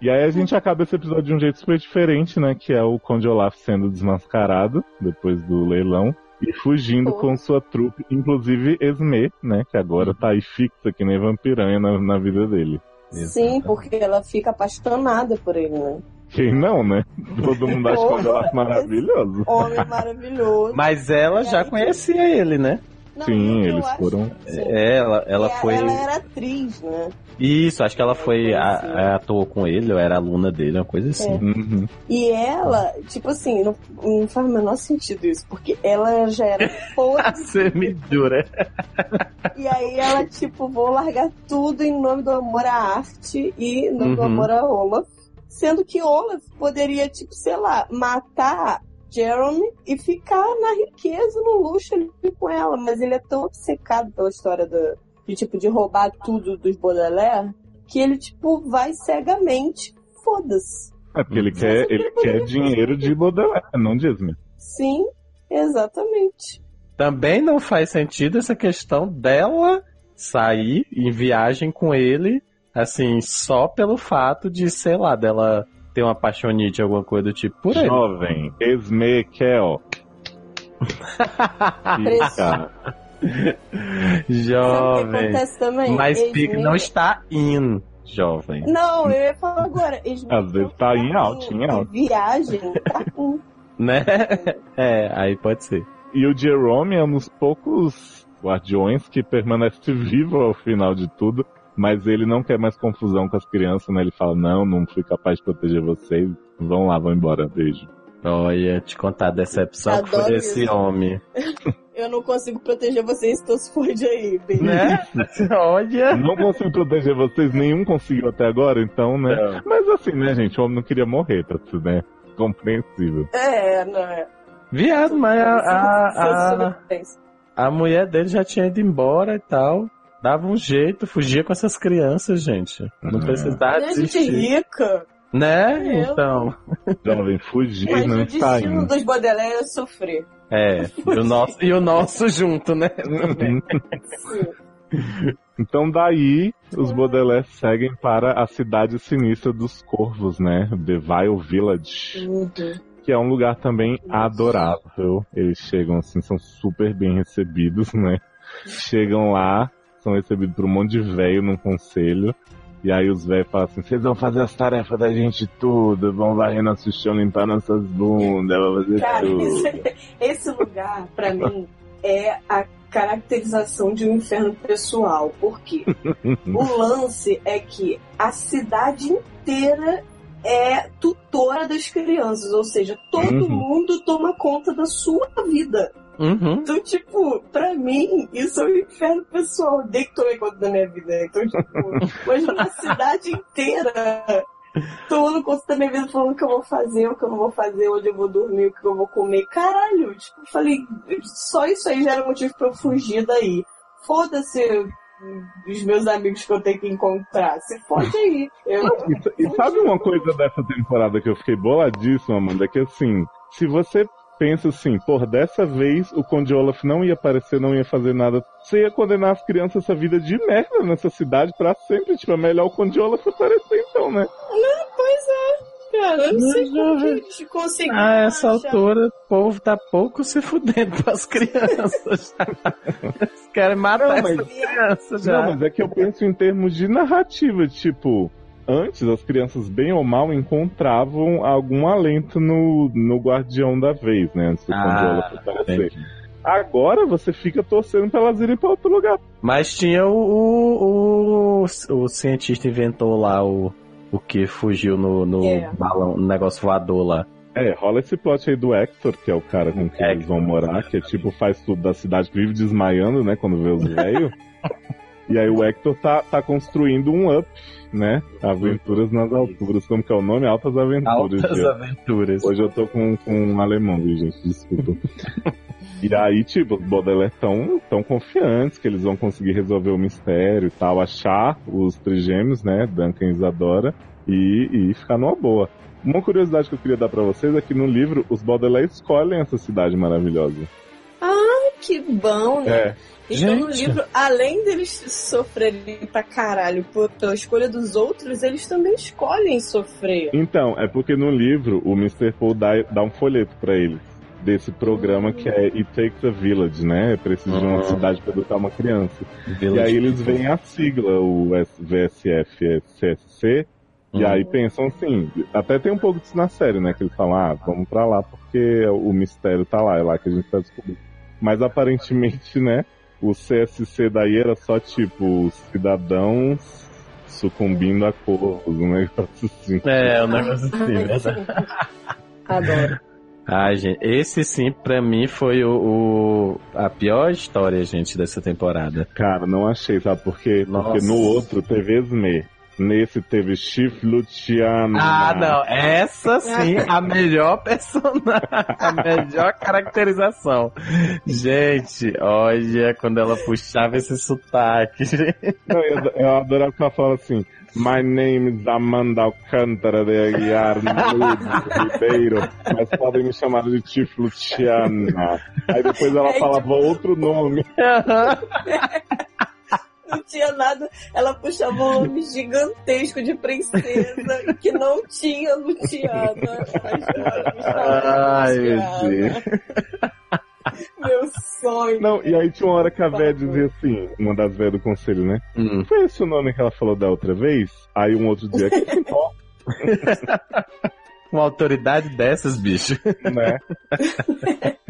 E aí a gente acaba esse episódio de um jeito super diferente, né? Que é o Conde Olaf sendo desmascarado depois do leilão e fugindo com sua trupe, inclusive Esme, né? Que agora tá aí fixa que nem vampiranha na, na vida dele. Sim, porque ela fica apaixonada por ele, né? Quem não, né? Todo mundo acha que é maravilhoso. Homem maravilhoso. Mas ela já conhecia ele, né? Não, sim, eles foram. É, ela, ela foi. Ela era atriz, né? Isso, acho que ela foi a, a, atuou com ele, ou era aluna dele, uma coisa assim. É. Uhum. E ela, tipo assim, não, não, faz o menor sentido isso, porque ela já era foda. Você me jura. e aí ela, tipo, vou largar tudo em nome do amor à arte e em nome uhum. do amor a Olaf. Sendo que Olaf poderia, tipo, sei lá, matar Jeremy e ficar na riqueza, no luxo ali com ela. Mas ele é tão obcecado pela história do, de tipo de roubar tudo dos Baudelaire que ele tipo vai cegamente. Foda-se. É porque ele quer, ele quer dinheiro de Baudelaire, não de Esme. Sim, exatamente. Também não faz sentido essa questão dela sair em viagem com ele, assim, só pelo fato de, sei lá, dela ter uma apaixonite, alguma coisa do tipo por. Jovem, Esme Kel. jovem. Também? Mas Esme... não está in, jovem. Não, eu ia falar agora. Esme Às vezes tá em alto, em alto. Viagem, tá in. né? É, aí pode ser. E o Jerome é um dos poucos guardiões que permanece vivo ao final de tudo mas ele não quer mais confusão com as crianças, né? Ele fala, não, não fui capaz de proteger vocês, vão lá, vão embora, beijo. Olha, te contar a decepção Adoro que foi esse isso. homem. Eu não consigo proteger vocês, então se fode aí, bem. Né? Olha. Não consigo proteger vocês, nenhum conseguiu até agora, então, né? É. Mas assim, né, gente, o homem não queria morrer, tá tudo, né? Compreensível. É, não é. Viado, mas a, a, a, a mulher dele já tinha ido embora e tal. Dava um jeito, fugia com essas crianças, gente. Não uhum. precisava é desistir. Gente rica. Né? É, então. Jovem, fugir Mas não está indo. o destino dos Baudelaire é sofrer. É, e o nosso, e o nosso junto, né? então daí os Baudelaire seguem para a cidade sinistra dos corvos, né? The Vile Village. Que é um lugar também adorável. Eles chegam assim, são super bem recebidos, né? Chegam lá, são recebidos por um monte de velho num conselho. E aí os velhos falam assim, vocês vão fazer as tarefas da gente tudo, vão varrer nosso chão, limpar nossas bundas, vão fazer Cara, tudo. Esse, esse lugar, pra mim, é a caracterização de um inferno pessoal. Por quê? o lance é que a cidade inteira é tutora das crianças, ou seja, todo uhum. mundo toma conta da sua vida. Uhum. Então, tipo, pra mim, isso é um inferno pessoal. Odeio que tomei conta da minha vida. Então, tipo, imagina a cidade inteira tomando conta da minha vida, falando o que eu vou fazer, o que eu não vou fazer, onde eu vou dormir, o que eu vou comer. Caralho, tipo, falei, só isso aí já era motivo pra eu fugir daí. Foda-se os meus amigos que eu tenho que encontrar. Se fode aí. Eu... E, e sabe uma coisa dessa temporada que eu fiquei boladíssima, Amanda? É que assim, se você pensa assim, por dessa vez o Conde Olaf não ia aparecer, não ia fazer nada. Você ia condenar as crianças essa vida de merda nessa cidade para sempre. Tipo, é melhor o Conde Olaf aparecer então, né? Não, pois é. Cara, eu não sei como que a gente conseguiu. A essa altura, o povo tá pouco se fudendo com as crianças. Eles querem matar não, mas, crianças já. Não, mas é que eu penso em termos de narrativa, tipo antes as crianças bem ou mal encontravam algum alento no, no guardião da vez, né? Antes do ah, aparecer. Agora você fica torcendo pra elas irem pra outro lugar. Mas tinha o, o, o, o cientista inventou lá o, o que fugiu no, no yeah. É. balão, no negócio voador lá. É, rola esse plot aí do Hector, que é o cara com quem eles vão morar, que é tipo, faz tudo da cidade, vive desmaiando, né, quando vê os velhos. e aí o Hector tá, tá construindo um up né? Aventuras nas alturas. Como que é o nome? Altas Aventuras. Altas Aventuras. Hoje eu tô com, com um alemão, viu, gente? Desculpa. e aí, tipo, os Baudelaire tão, tão confiantes que eles vão conseguir resolver o mistério e tal, achar os trigêmeos, né? Duncan e Isadora, e, e ficar numa boa. Uma curiosidade que eu queria dar para vocês é que no livro os Baudelaire escolhem essa cidade maravilhosa. Ah, que bom, né? É. Então, Gente. no livro, além deles sofrerem pra caralho pela escolha dos outros, eles também escolhem sofrer. Então, é porque no livro o Mr. Paul dá, dá um folheto para eles desse programa que é It Takes a Village, né? É preciso de uma uhum. cidade para educar uma criança. Village. E aí eles veem a sigla, o VSF, CSC, e aí uhum. pensam assim, até tem um pouco disso na série, né? Que eles falam, ah, vamos pra lá porque o mistério tá lá, é lá que a gente tá descobrindo. Mas aparentemente, né? O CSC daí era só tipo cidadãos sucumbindo a corvos, um negócio assim. É, um negócio assim, verdade. Adoro. Ai, gente, esse sim, pra mim, foi o, o, a pior história, gente, dessa temporada. Cara, não achei, sabe? Porque, porque no outro teve Esme. Nesse teve Chief Luciano. Ah, não. Essa sim, a melhor personagem. A melhor caracterização. Gente, olha quando ela puxava esse sotaque. Não, eu, eu adorava que ela falava assim. My name is Amanda Alcântara de Aguiar Ribeiro, mas podem me chamar de Chief Luciana. Aí depois ela falava outro nome. não tinha nada. Ela puxava um nome gigantesco de princesa que não tinha Luciana. Ai, meu Deus. Meu sonho. Não, e aí tinha uma hora que a véia dizia assim, uma das velhas do conselho, né? Hum. Foi esse o nome que ela falou da outra vez? Aí um outro dia, que importa? uma autoridade dessas, bicho. Né?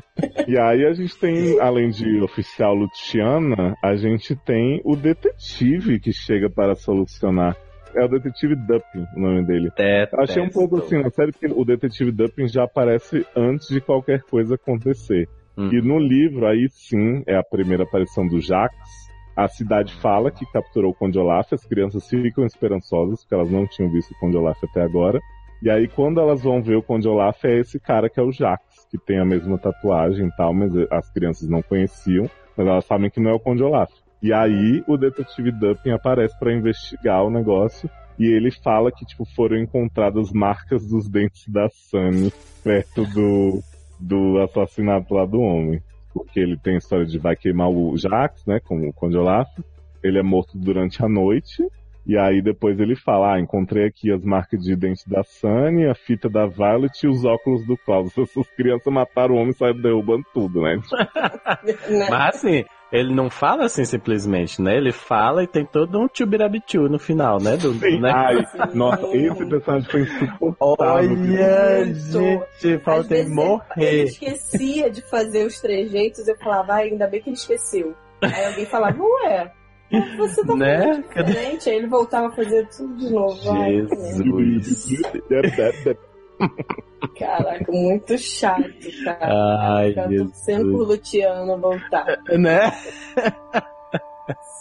E aí a gente tem, além de oficial Luciana, a gente tem o detetive que chega para solucionar É o Detetive Dupin, o nome dele. Eu achei um pouco assim, na série, que o Detetive Dupin já aparece antes de qualquer coisa acontecer. Hum. E no livro, aí sim, é a primeira aparição do Jax. A cidade fala que capturou o Conde Olaf, as crianças ficam esperançosas, porque elas não tinham visto o Conde Olaf até agora. E aí, quando elas vão ver o Conde Olaf, é esse cara que é o Jax, que tem a mesma tatuagem e tal, mas as crianças não conheciam, mas elas sabem que não é o Conde Olaf. E aí, o detetive Dupin aparece para investigar o negócio, e ele fala que, tipo, foram encontradas marcas dos dentes da Sunny perto do, do assassinato lá do homem. Porque ele tem a história de vai queimar o Jax, né, como o Conde Olaf. Ele é morto durante a noite, e aí depois ele fala, ah, encontrei aqui as marcas de dente da Sunny, a fita da Violet e os óculos do Klaus. Essas crianças mataram o homem e saíram derrubando tudo, né? Mas assim, ele não fala assim simplesmente, né? Ele fala e tem todo um tchubirabichu no final, né? Do, né? Ai, nossa, esse personagem foi insuportável. Olha, gente, ele morrer. esquecia de fazer os trejeitos, eu falava, ai, ainda bem que ele esqueceu. Aí alguém falava, ué, você tá Né? diferente. Aí ele voltava a fazer tudo de novo. Jesus. Caraca, muito chato, cara. Ai, Ficar Jesus. torcendo por Luciano voltar. Né?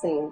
Sim.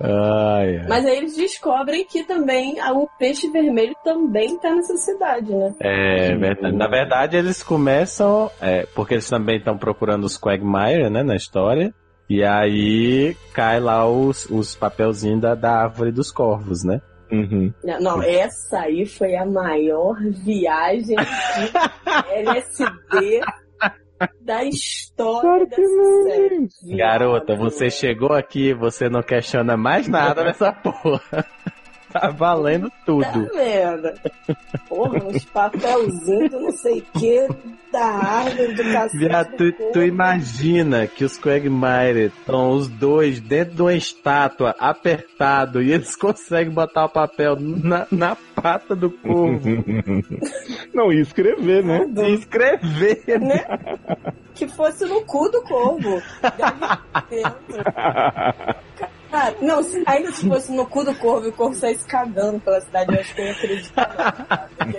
Ai, ai. Mas aí eles descobrem que também o peixe vermelho também tá nessa cidade, né? É verdade. Na verdade, eles começam. é, porque eles também estão procurando os Quagmire, né? Na história. E aí cai lá os, os papelzinhos da, da árvore dos corvos, né? Uhum. Não, essa aí foi a maior viagem de LSD da história Claro que dessa não. série. Garota, você chegou aqui e você não questiona mais nada nessa porra. Tá valendo Tá tudo. vendo? Porra, uns papelzinhos do não sei o que, da árvore, do cacete. Viado, tu, tu imagina que os Quagmire estão os dois dentro de uma estátua apertado e eles conseguem botar o papel na, na pata do corvo Não, e escrever, né? e escrever. Né? Que fosse no cu do corvo. Deve dentro. Cara, não, se- ainda se fosse no cu do corvo e o corvo saísse cagando pela cidade, eu acho que eu ia acreditar. não.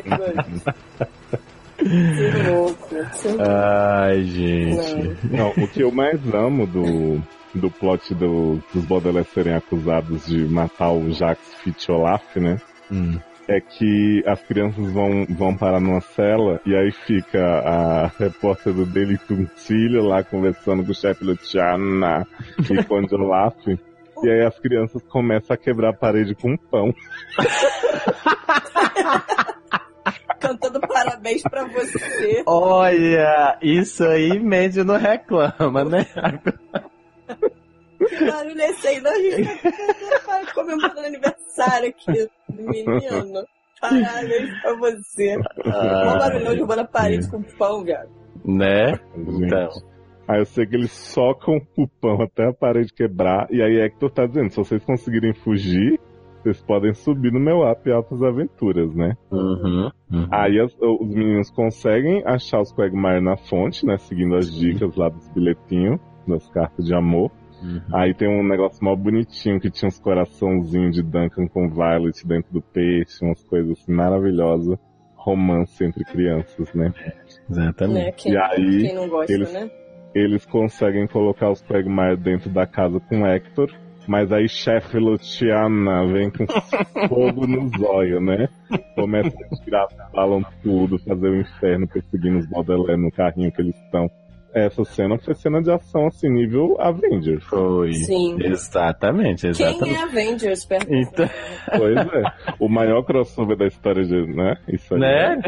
Que louco. Que louco. Ai, gente. Não, o que eu mais amo do, do plot do, dos Baudelaire serem acusados de matar o Jacques Fitolaf, né? Hum. É que as crianças vão, vão parar numa cela e aí fica a repórter do Daily Tuntilho lá conversando com o chefe Luciana e com o Olaf. E aí as crianças começam a quebrar a parede com um pão. Cantando parabéns pra você. Olha, isso aí Mandy não reclama, né? Que barulho é esse aí? Não, a gente tá comemorando aniversário aqui do menino. Parabéns pra você. Mó barulhão derrubando a parede com pão, viado. Né? Então. Aí eu sei que eles socam o pão até a parede quebrar. E aí Hector tá dizendo: se vocês conseguirem fugir, vocês podem subir no meu app Altas Aventuras, né? Uhum, uhum. Aí as- os meninos conseguem achar os Quagmire na fonte, né? Seguindo as dicas lá dos bilhetinhos, das cartas de amor. Uhum. Aí tem um negócio mal bonitinho que tinha uns coraçãozinhos de Duncan com Violet dentro do peixe, umas coisas assim maravilosas. Romance entre crianças, né? Exatamente. Né? Quem, E aí, quem não gosta, eles- né? Eles conseguem colocar os Quagmire dentro da casa com Hector, mas aí chefe Luciana vem com fogo no zóio, né? Começa a tirar, falam tudo, fazer o inferno perseguindo os Baudelaire no carrinho que eles estão. Essa cena foi cena de ação assim, nível Avengers. Foi. Sim. Exatamente, Quem exatamente. é Avengers perto Então- Pois é. O maior crossover da história de, né? Isso aí. Né?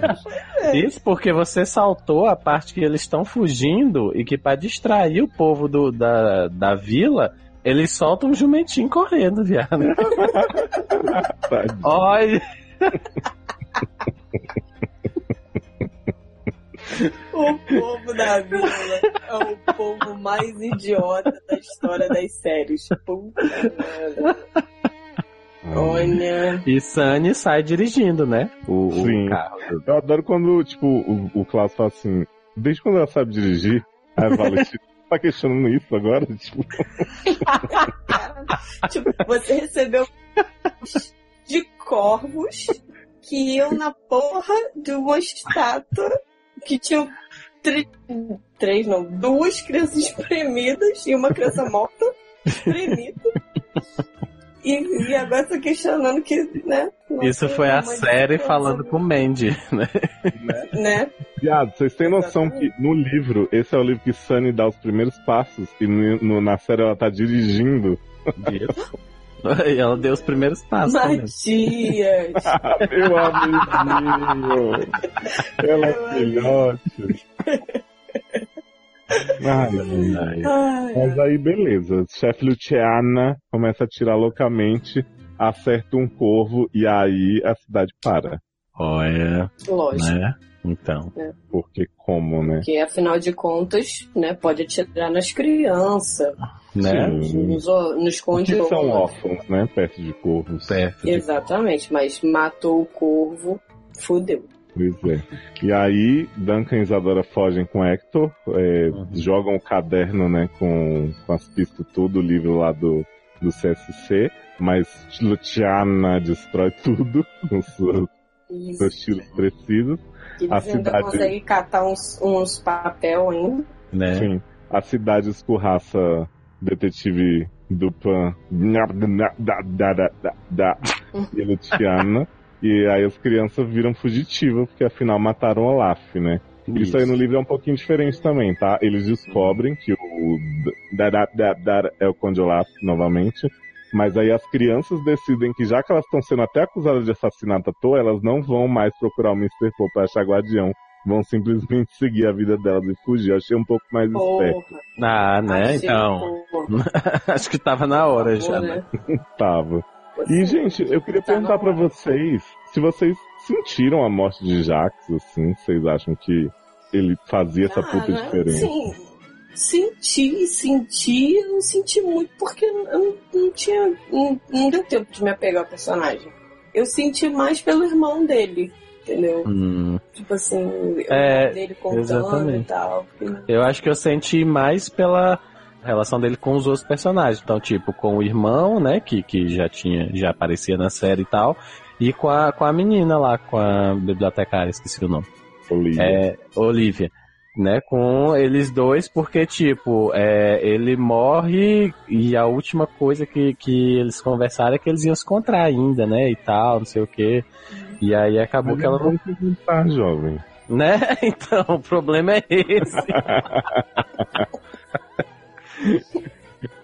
Isso porque você saltou a parte que eles estão fugindo e que pra distrair o povo do, da, da vila, eles soltam um jumentinho correndo, viado. Tadinho. Olha, O povo da vila é o povo mais idiota da história das séries. Puta merda. Olha. e Sunny sai dirigindo, né? O, o Sim. carro. Eu adoro quando, tipo, o, o Klaus fala assim, desde quando ela sabe dirigir, aí a Valentina tá questionando isso agora? Tipo, Tipo, você recebeu de corvos que iam na porra de uma estátua que tinha três, não, duas crianças espremidas e uma criança morta espremida. E, e agora tô questionando que, né? Isso foi a série falando com o Mandy, né? né? Viado, vocês têm noção Exatamente. que no livro, esse é o livro que Sunny dá os primeiros passos e no, no, na série ela tá dirigindo. E ela deu os primeiros passos. Matias! Meu amigo! Ela é filhote. Ai, ai, ai. Mas aí, beleza. Chefe Luciana começa a tirar loucamente, acerta um corvo e aí a cidade para. Olha. Lógico. Né? Então. É. Porque como, né? Porque afinal de contas, né, pode atirar nas crianças. Né? Nos, nos Porque são órfãos, né? Perto de corvos. Perto de Exatamente, mas matou o corvo, fudeu. Pois é. E aí, Duncan e Isadora fogem com Hector, é, uhum. jogam o caderno, né, com, com as pistas, tudo, o livro lá do, do CSC, mas Luciana destrói tudo com seus, seus tiros precisos. Eles a cidade consegue catar uns, uns papel ainda. Né? Sim. A cidade escorraça detetive Dupan da, da, da, da, e Luciana. E aí as crianças viram fugitivas, porque afinal mataram Olaf, né? Isso. Isso aí no livro é um pouquinho diferente também, tá? Eles descobrem que o Dar é o Conde Olaf novamente, mas aí as crianças decidem que já que elas estão sendo até acusadas de assassinato à toa, elas não vão mais procurar o Mr. Poe pra achar guardião. Vão simplesmente seguir a vida delas e fugir. Eu achei um pouco mais Porra. esperto. Ah, né? Achei então. Acho que tava na hora já, né? tava. E, gente, eu queria tá perguntar para vocês se vocês sentiram a morte de Jax, assim, vocês acham que ele fazia essa puta diferença? Sim. Senti, senti, não senti muito porque eu não, não tinha. Não, não, deu tempo de me apegar ao personagem. Eu senti mais pelo irmão dele, entendeu? Hum. Tipo assim, o é, dele contando exatamente. e tal. Porque... Eu acho que eu senti mais pela relação dele com os outros personagens. Então, tipo, com o irmão, né, que, que já tinha, já aparecia na série e tal, e com a, com a menina lá, com a bibliotecária, esqueci o nome. Olivia. É, Olivia. Né, com eles dois, porque, tipo, é, ele morre e a última coisa que, que eles conversaram é que eles iam se encontrar ainda, né, e tal, não sei o que. E aí acabou Mas que ela não. Tá, jovem. Né? Então, o problema é esse.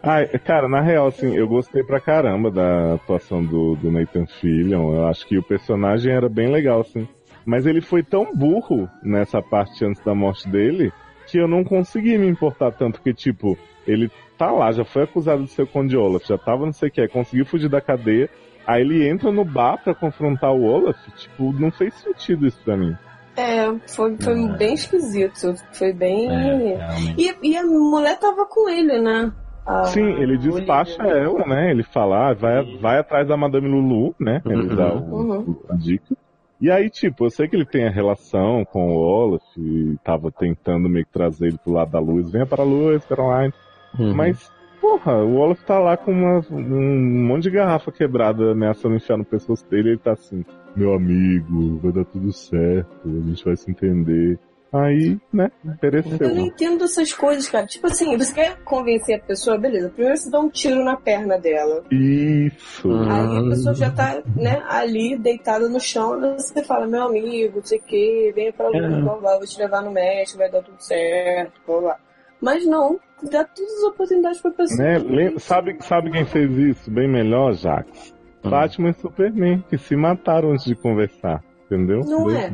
Ai, cara, na real, assim, eu gostei pra caramba da atuação do, do Nathan Fillion. Eu acho que o personagem era bem legal, assim. Mas ele foi tão burro nessa parte antes da morte dele que eu não consegui me importar tanto. Porque, tipo, ele tá lá, já foi acusado de ser o Conde Olaf, já tava não sei o que, conseguiu fugir da cadeia. Aí ele entra no bar pra confrontar o Olaf. Tipo, não fez sentido isso pra mim. É, foi, foi é. bem esquisito. Foi bem. É, e, e, a mulher tava com ele, né? A Sim, ele despacha Olivia. ela, né? Ele fala, ah, vai, vai atrás da Madame Lulu, né? Ele uhum. dá o, uhum. a dica. E aí, tipo, eu sei que ele tem a relação com o Olaf e tava tentando meio que trazer ele pro lado da luz. Venha para a luz, Caroline. Uhum. Mas, porra, o Olaf tá lá com uma, um monte de garrafa quebrada ameaçando enfiar no pescoço dele e ele tá assim meu amigo, vai dar tudo certo, a gente vai se entender. Aí, né, pereceu. Eu não entendo essas coisas, cara. Tipo assim, você quer convencer a pessoa, beleza. Primeiro você dá um tiro na perna dela. Isso. Aí a pessoa já tá, né, ali, deitada no chão, você fala, meu amigo, não sei o que, venha pra lá, é. blá, vou te levar no México, vai dar tudo certo, blá, blá. Mas não, dá todas as oportunidades pra pessoa. Né? Sabe, sabe quem fez isso bem melhor, Jax? Hum. Batman e Superman, que se mataram antes de conversar. Entendeu? Não é?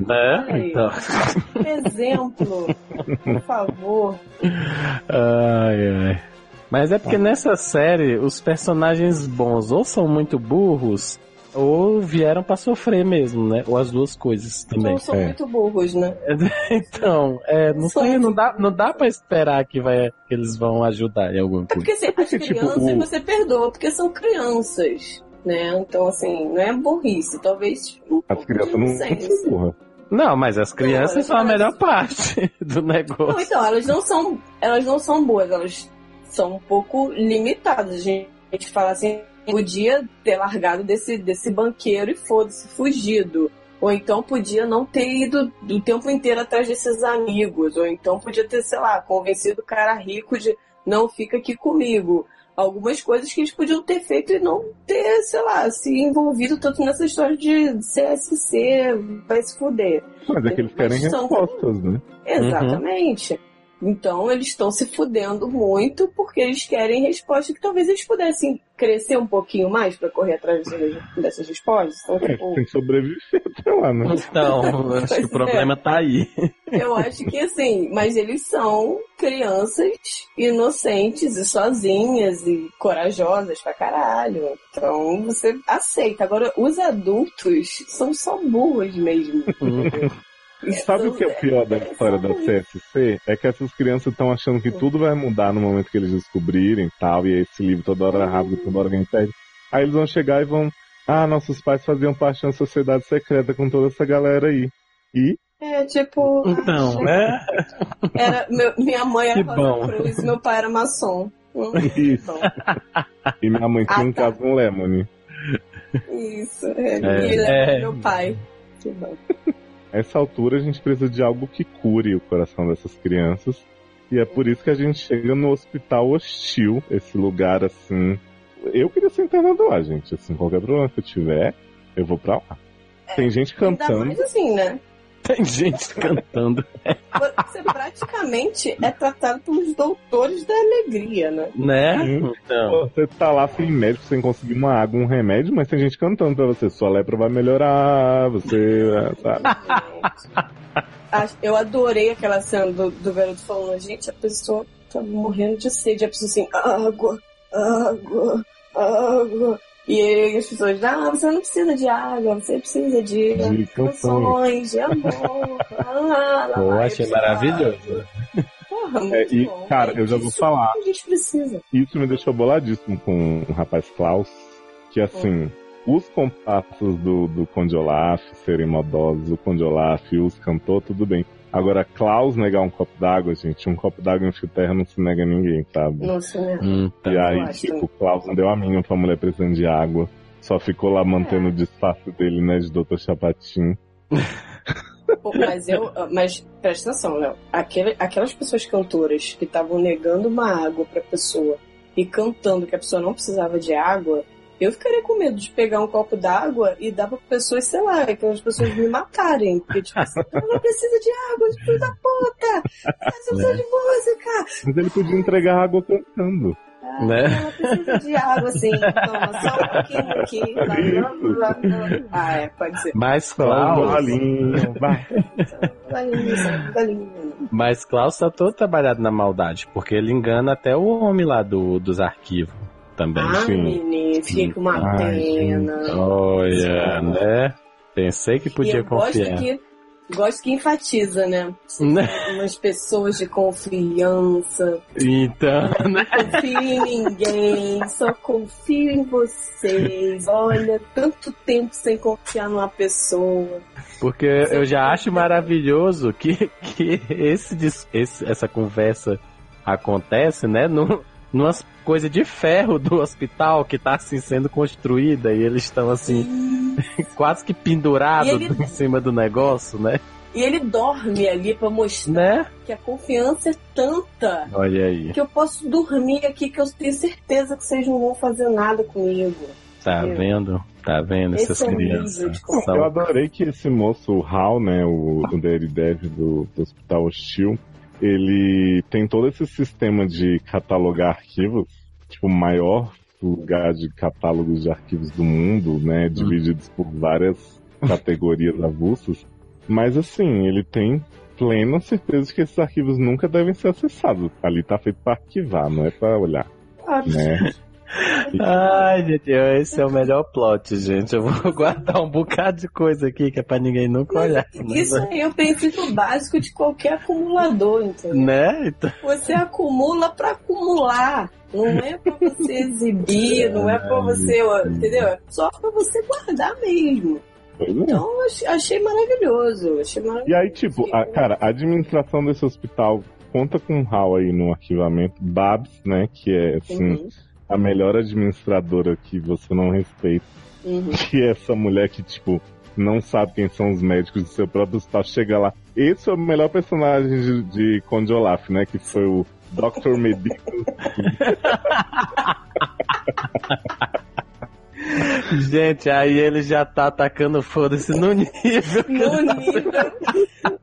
É, então. Exemplo, por favor. Ai, ai. Mas é porque nessa série os personagens bons ou são muito burros ou vieram para sofrer mesmo, né? Ou as duas coisas também. Ou são é. muito burros, né? então, é, não, sei, não dá, não dá para esperar que, vai, que eles vão ajudar em alguma coisa. É porque assim, as tipo, crianças tipo, você perdoa, porque são crianças né? Então, assim, não é burrice, talvez. Um as crianças não são. Não, mas as crianças não, são elas... a melhor parte do negócio. Não, então, elas não são, elas não são boas, elas são um pouco limitadas. A gente fala assim, podia ter largado desse, desse banqueiro e foda-se, fugido. Ou então podia não ter ido o tempo inteiro atrás desses amigos. Ou então podia ter, sei lá, convencido o cara rico de não fica aqui comigo. Algumas coisas que eles podiam ter feito e não ter, sei lá, se envolvido tanto nessa história de CSC, vai se fuder. Mas é que eles querem respostas, né? Exatamente. Uhum. Então eles estão se fudendo muito porque eles querem resposta que talvez eles pudessem crescer um pouquinho mais para correr atrás dessas respostas. Então, é, tipo... Tem que sobreviver até lá, né? Então, acho que o problema é. tá aí. Eu acho que assim, mas eles são crianças inocentes e sozinhas e corajosas pra caralho. Então você aceita. Agora, os adultos são só burros mesmo. Sabe o que é o pior da história da CSC? É que essas crianças estão achando que tudo vai mudar no momento que eles descobrirem tal, e esse livro toda hora rápido, toda hora alguém pede. Aí eles vão chegar e vão. Ah, nossos pais faziam parte de uma sociedade secreta com toda essa galera aí. E? É, tipo. Então, né? Era, meu, minha mãe era Rosa Cruz, meu pai era maçom. Hum, Isso. E minha mãe tinha ah, um tá. caso com Lemony. Isso, é, é, é. meu pai. Que bom essa altura a gente precisa de algo que cure o coração dessas crianças. E é por isso que a gente chega no hospital hostil, esse lugar assim. Eu queria ser internado lá, gente. Assim, qualquer problema que eu tiver, eu vou pra lá. É, Tem gente cantando. Ainda mais assim, né? Tem gente cantando. Você praticamente é tratado pelos doutores da alegria, né? Né? Então. Você tá lá sem médico, sem conseguir uma água, um remédio, mas tem gente cantando pra você. Sua lepra vai melhorar, você. Sabe? Eu adorei aquela cena do, do garoto falando, gente, a pessoa tá morrendo de sede. A pessoa assim, água, água, água. E as pessoas, ah, você não precisa de água, você precisa de, de canções, de amor. ah, Pô, achei maravilhoso. Porra, é, e, bom. cara, eu já vou falar. A gente precisa. Isso me deixou boladíssimo com o rapaz Klaus, que assim, os compassos do, do Conde Olaf serem modosos, o Conde Olaf os cantou, tudo bem. Agora, Klaus negar um copo d'água, gente, um copo d'água em fio terra não se nega a ninguém, sabe? Não se nega. Hum, tá. E aí, tipo, Klaus não deu a mínima pra mulher precisando de água. Só ficou lá mantendo é. o disfarce dele, né, de Doutor Chapatin. mas eu. Mas presta atenção, Léo. aquelas pessoas cantoras que estavam negando uma água pra pessoa e cantando que a pessoa não precisava de água, eu ficaria com medo de pegar um copo d'água e dar pra pessoas, sei lá, aquelas pessoas me matarem. Porque, tipo assim, não precisa de água, filho da puta! Você precisa de música! Mas ele podia entregar água cantando. Ah, né? Ela precisa de água, assim. Toma, só um pouquinho aqui. Lá, lá, lá, ah, é, pode ser. Mas Klaus. Vai. Mas Klaus tá todo trabalhado na maldade, porque ele engana até o homem lá do, dos arquivos também. Ah, sim. menino, fiquei com uma Ai, pena. Gente. Olha, né? Pensei que podia confiar. Gosto que, gosto que enfatiza, né? né? Umas pessoas de confiança. Então, né? Confio em ninguém, só confio em vocês. Olha, tanto tempo sem confiar numa pessoa. Porque eu já acho maravilhoso que, que esse, esse, essa conversa acontece, né? No, numas coisas de ferro do hospital que tá assim sendo construída e eles estão assim quase que pendurados ele... em cima do negócio, né? E ele dorme ali para mostrar né? que a confiança é tanta. Olha aí. Que eu posso dormir aqui que eu tenho certeza que vocês não vão fazer nada comigo. Tá vendo? Tá vendo essas é crianças? Eu adorei que esse moço, o Hal, né, o, o Daredevil do, do Hospital Hostil, ele tem todo esse sistema de catalogar arquivos, tipo, o maior lugar de catálogos de arquivos do mundo, né, divididos por várias categorias avulsas. Mas assim, ele tem plena certeza de que esses arquivos nunca devem ser acessados. Ali tá feito para arquivar, não é para olhar. Claro. Né? Ai, gente, esse é o melhor plot, gente. Eu vou guardar um bocado de coisa aqui que é pra ninguém nunca olhar. Isso aí é o princípio básico de qualquer acumulador, entendeu? Né? Então... Você acumula pra acumular. Não é pra você exibir, não é pra você, entendeu? É só pra você guardar mesmo. É. Então, achei maravilhoso, achei maravilhoso. E aí, tipo, a, cara, a administração desse hospital conta com um Hal aí no arquivamento. Babs, né? Que é assim. Uhum a melhor administradora que você não respeita. Uhum. Que é essa mulher que, tipo, não sabe quem são os médicos do seu próprio hospital, chega lá. Esse é o melhor personagem de, de Conde Olaf, né? Que foi o Dr. Medico. Gente, aí ele já tá atacando foda-se no nível. No nível,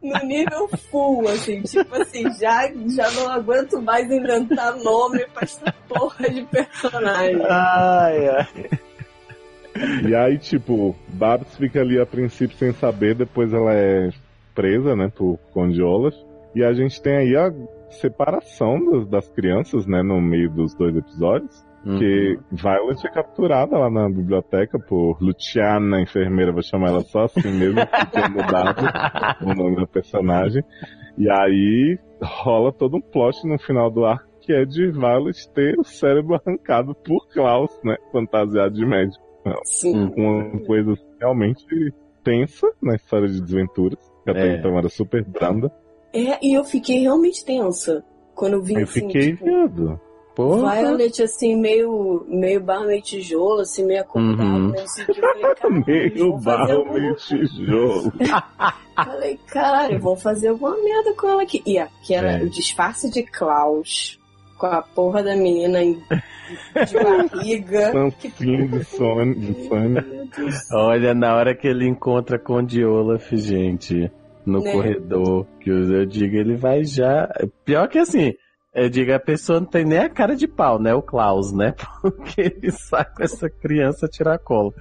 no nível full, assim, tipo assim, já, já não aguento mais inventar nome pra essa porra de personagem. Ai, ai. E aí, tipo, Babs fica ali a princípio sem saber, depois ela é presa, né, por Conde Olaf. E a gente tem aí a separação das, das crianças, né, no meio dos dois episódios. Que Violet é capturada lá na biblioteca por Luciana, enfermeira, vou chamar ela só assim mesmo, que tinha mudado o nome da personagem. E aí rola todo um plot no final do arco que é de Violet ter o cérebro arrancado por Klaus, né? Fantasiado de médico. Sim. Uma coisa realmente tensa na história de desventuras, que até É. então era super branda. É, e eu fiquei realmente tensa quando eu vi Eu assim, fiquei tipo, viado. Porra. Violet, assim, meio, meio barro, meio tijolo, assim, meio acordado, Uhum. meio assim, que eu falei, cara, eles Meio barro, alguma meio tijolo. Falei, caralho, vão fazer alguma merda com ela aqui. E aquela, É. o disfarce de Klaus, com a porra da menina em- de barriga. Sancinho de sono, de sono. Olha, na hora que ele encontra com o Olaf, gente, no Né? corredor, que eu eu digo, ele vai já. Pior que assim, eu digo, a pessoa não tem nem a cara de pau, né? O Klaus, né? Porque ele saca essa criança a tirar colo.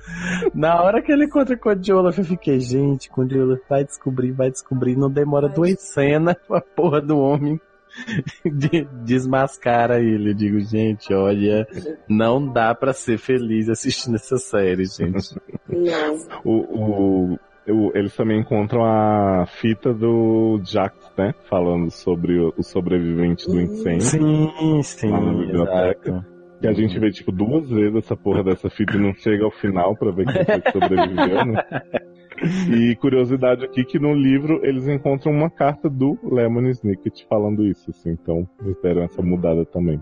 Na hora que ele encontra com o Olaf, eu fiquei, gente, com o Olaf vai descobrir, vai descobrir, não demora Vai. duas cenas, a porra do homem de- desmascara ele. Eu digo, gente, olha, não dá pra ser feliz assistindo essa série, gente. Não. O, o, eles também encontram a fita do Jax, né? Falando sobre o, o sobrevivente do incêndio. Sim, sim, Lá na biblioteca. exato. Que a gente vê, tipo, duas vezes essa porra dessa fita e não chega ao final pra ver quem foi que sobreviveu, né? E curiosidade aqui que no livro eles encontram uma carta do Lemon Snicket falando isso, assim. Então, eles deram essa mudada também.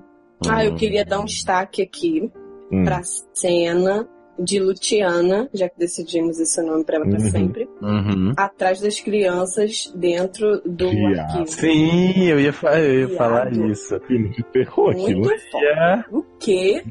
Ah, eu queria dar um destaque aqui Hum. pra cena de Luciana, já que decidimos esse nome pra ela pra Uhum. sempre, Uhum. atrás das crianças dentro do arquivo. Sim, eu ia, fa- eu ia Viado. falar isso. Filme de terror aquilo. Muito foda. O quê?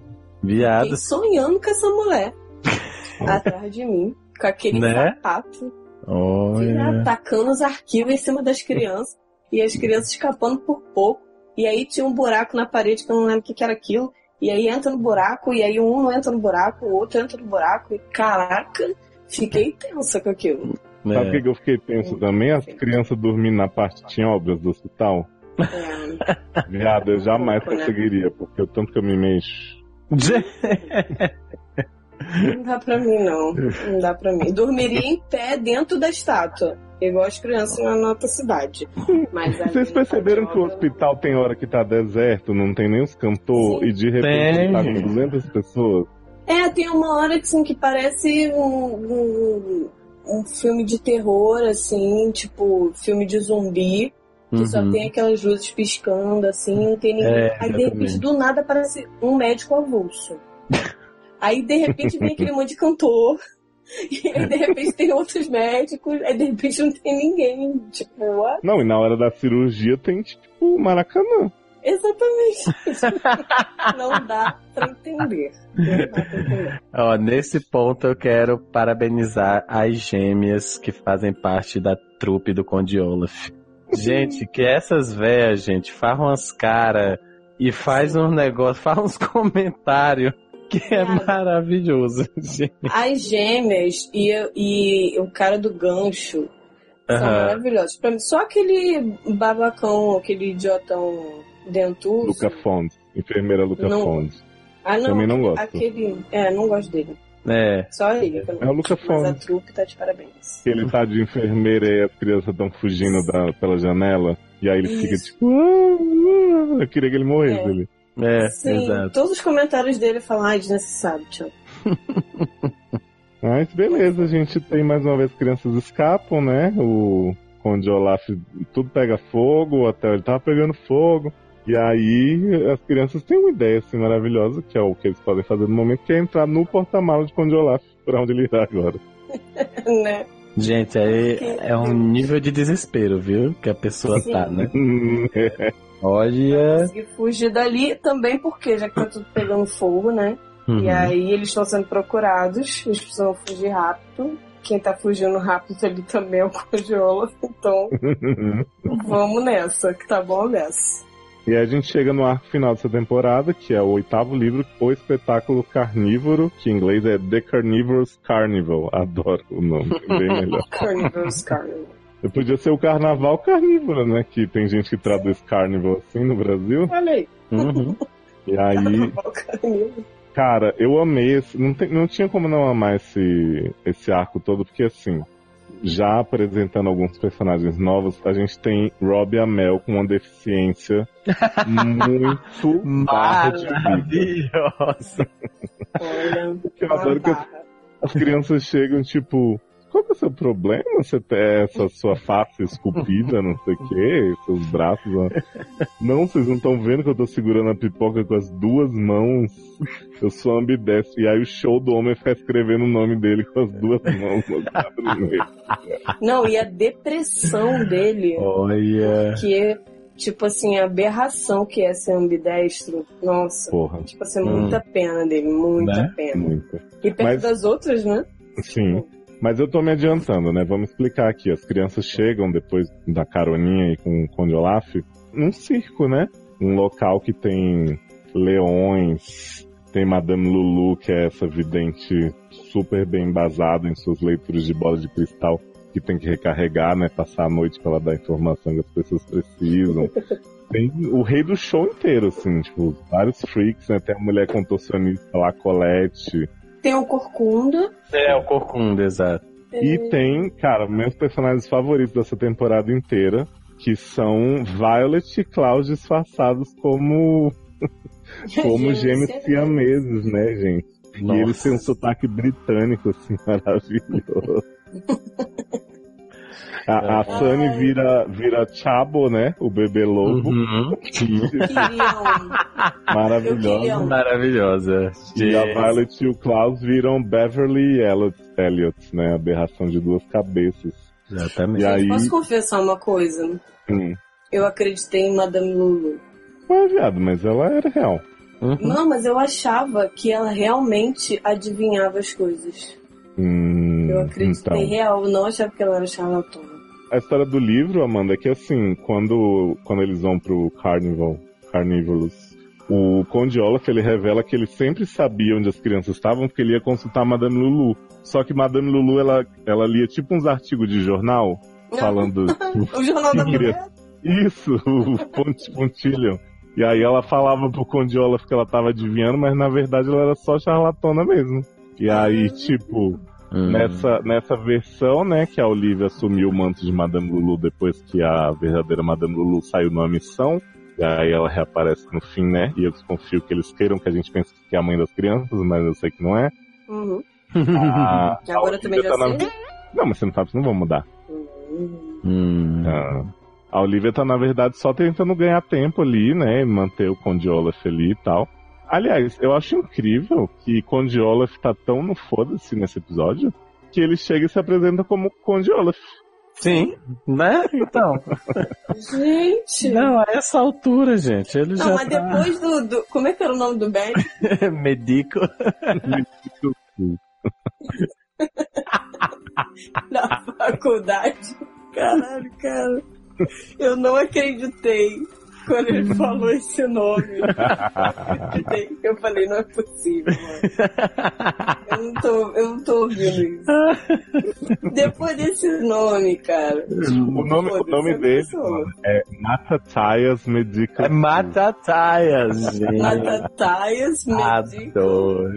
Viado. Fiquei sonhando com essa mulher atrás de mim, com aquele Né? sapato, Olha. atacando os arquivos em cima das crianças e as crianças escapando por pouco. E aí tinha um buraco na parede que eu não lembro o que, que era aquilo. E aí entra no buraco, e aí um não entra no buraco, o outro entra no buraco. E caraca, fiquei tensa com aquilo. Sabe o É. que eu fiquei tenso também? As crianças dormindo na parte de obras do hospital. É, Viado, eu jamais Pouco, né? conseguiria, porque o tanto que eu me mexo. não dá pra mim, não. Não dá pra mim. Dormiria em pé dentro da estátua. Igual as crianças na nossa cidade. Mas Vocês na perceberam que o hospital tem hora que tá deserto, não tem nem os cantores, Sim. e de repente tá Tem. com 200 pessoas? É, tem uma hora que, assim, que parece um, um, um filme de terror, assim, tipo, filme de zumbi, que só Uhum. tem aquelas luzes piscando, assim, não tem ninguém. É, Aí, de repente, do nada aparece um médico avulso. Aí, de repente, vem aquele monte de cantor. E aí, de repente, tem outros médicos. Aí, de repente, não tem ninguém. Tipo, what? Não, e na hora da cirurgia tem, tipo, o Maracanã. Exatamente. não dá pra entender. Não dá pra entender. Ó, nesse ponto eu quero parabenizar as gêmeas que fazem parte da trupe do Conde Olaf. Gente, que essas véias, gente, faz umas caras e faz uns negócios, faz uns comentários que é Cara. maravilhoso, gente. As gêmeas e, e o cara do gancho são maravilhosos. Pra mim, só aquele babacão, aquele idiotão dentuço. Luca Fondes. Enfermeira Luca Não. Fondes. ah, não, também não gosto. Aquele. É, não gosto dele. É, Só ele. não É o Luca gosto. Mas a trupe tá de parabéns. Ele tá de enfermeira e as crianças estão fugindo da, pela janela. E aí ele fica Isso. tipo. "Ah, ah", Eu queria que ele morresse. É. Ele. É, Sim, exato. todos os comentários dele falam, ai, desnecessário, tchau. Mas beleza, a gente tem mais uma vez crianças escapam, né? O Conde Olaf, tudo pega fogo, até ele tava pegando fogo. E aí as crianças têm uma ideia assim maravilhosa, que é o que eles podem fazer no momento, que é entrar no porta-malas de Conde Olaf, pra onde ele irá agora. né? Gente, aí é um nível de desespero, viu? Que a pessoa Sim. tá, né? É. Olha. Conseguir fugir dali também porque já que tá tudo pegando fogo, né? Uhum. E aí eles estão sendo procurados, eles precisam fugir rápido. Quem tá fugindo rápido ali também é o Conde Olaf, então vamos nessa, que tá bom nessa. E aí a gente chega no arco final dessa temporada, que é o oitavo livro, O Espetáculo Carnívoro, que em inglês é The Carnivorous Carnival. Adoro o nome, bem melhor. Carnivorous Carnival. Eu podia ser o Carnaval Carnívoro, né? Que tem gente que traduz Carnival assim no Brasil. Olha aí, Uhum. E aí, cara, eu amei esse. Não, tem- não tinha como não amar esse, esse arco todo, porque assim, já apresentando alguns personagens novos, a gente tem Robbie Amell com uma deficiência muito. Maravilhosa. Olha, Eu adoro que as, as crianças chegam, tipo, qual que é o seu problema? Você tem essa sua face esculpida, não sei o quê, seus braços. ó. Não, vocês não estão vendo que eu tô segurando a pipoca com as duas mãos. Eu sou ambidestro. E aí o show do homem é ficar escrevendo o nome dele com as duas mãos. Não, e a depressão dele, Olha. que é, tipo assim, a aberração que é ser ambidestro. Nossa, Porra, tipo assim, muita pena dele, muita Né? pena. muito. E perto Mas- das outras, né? Sim. Mas eu tô me adiantando, né? Vamos explicar aqui. As crianças chegam depois da caroninha aí com o Conde Olaf num circo, né? Um local que tem leões, tem Madame Lulu, que é essa vidente super bem embasada em suas leituras de bola de cristal, que tem que recarregar, né? Passar a noite pra ela dar a informação que as pessoas precisam. Tem o rei do show inteiro, assim, tipo, vários freaks, né? Tem a mulher contorcionista lá, Colette. Tem o Corcunda. É, o Corcunda, exato. E tem, cara, meus personagens favoritos dessa temporada inteira, que são Violet e Klaus disfarçados como, como gêmeos siameses, né, gente? E eles têm um sotaque britânico, assim, maravilhoso. A, a Sunny vira, vira Chabo, né? O bebê lobo. Uhum. Maravilhosa. Maravilhosa. E a Violet e o Klaus viram Beverly e Elliot, Elliot, né? Aberração de duas cabeças. Exatamente. E aí. Posso confessar uma coisa? Hum. Eu acreditei em Madame Lulu. Ué, viado, mas ela era real. Uhum. Não, mas eu achava que ela realmente adivinhava as coisas. Hum, Eu acreditei então. real, não achava que ela era charlatana. A história do livro, Amanda, é que assim, quando, quando eles vão pro Carnival, Carnivorous, o Conde Olaf, ele revela que ele sempre sabia onde as crianças estavam, porque ele ia consultar Madame Lulu. Só que Madame Lulu, ela, ela lia tipo uns artigos de jornal, falando... O Jornal da Mulher? Isso, o Pont, Pontilhon. E aí ela falava pro Conde Olaf que ela tava adivinhando, mas na verdade ela era só charlatona mesmo. E aí, tipo, Hum. nessa, nessa versão, né, que a Olivia assumiu o manto de Madame Lulu depois que a verdadeira Madame Lulu saiu numa missão. E aí ela reaparece no fim, né? E eu desconfio que eles queiram que a gente pense que é a mãe das crianças, mas eu sei que não é. Uhum. A, a Agora eu também Olivia já tá na- sei. Não, mas você não sabe, não vão mudar. Hum. Ah, A Olivia tá, na verdade, só tentando ganhar tempo ali, né? Manter o Conde Olaf ali e tal. Aliás, eu acho incrível que Conde Olaf tá tão no foda-se nesse episódio que ele chega e se apresenta como Conde Olaf. Sim, né? Então. Gente! Não, a essa altura, gente, ele Não, já mas tá depois do, do- Como é que era o nome do band? medico. Na faculdade. Caralho, cara. Eu não acreditei quando ele falou esse nome. Eu falei, não é possível, mano. Eu não tô, eu não tô ouvindo isso. Depois desse nome, cara. O nome, o nome é dele mano, é Matatias Medical. É Matataias, gente. Matataias Medical. Adoro.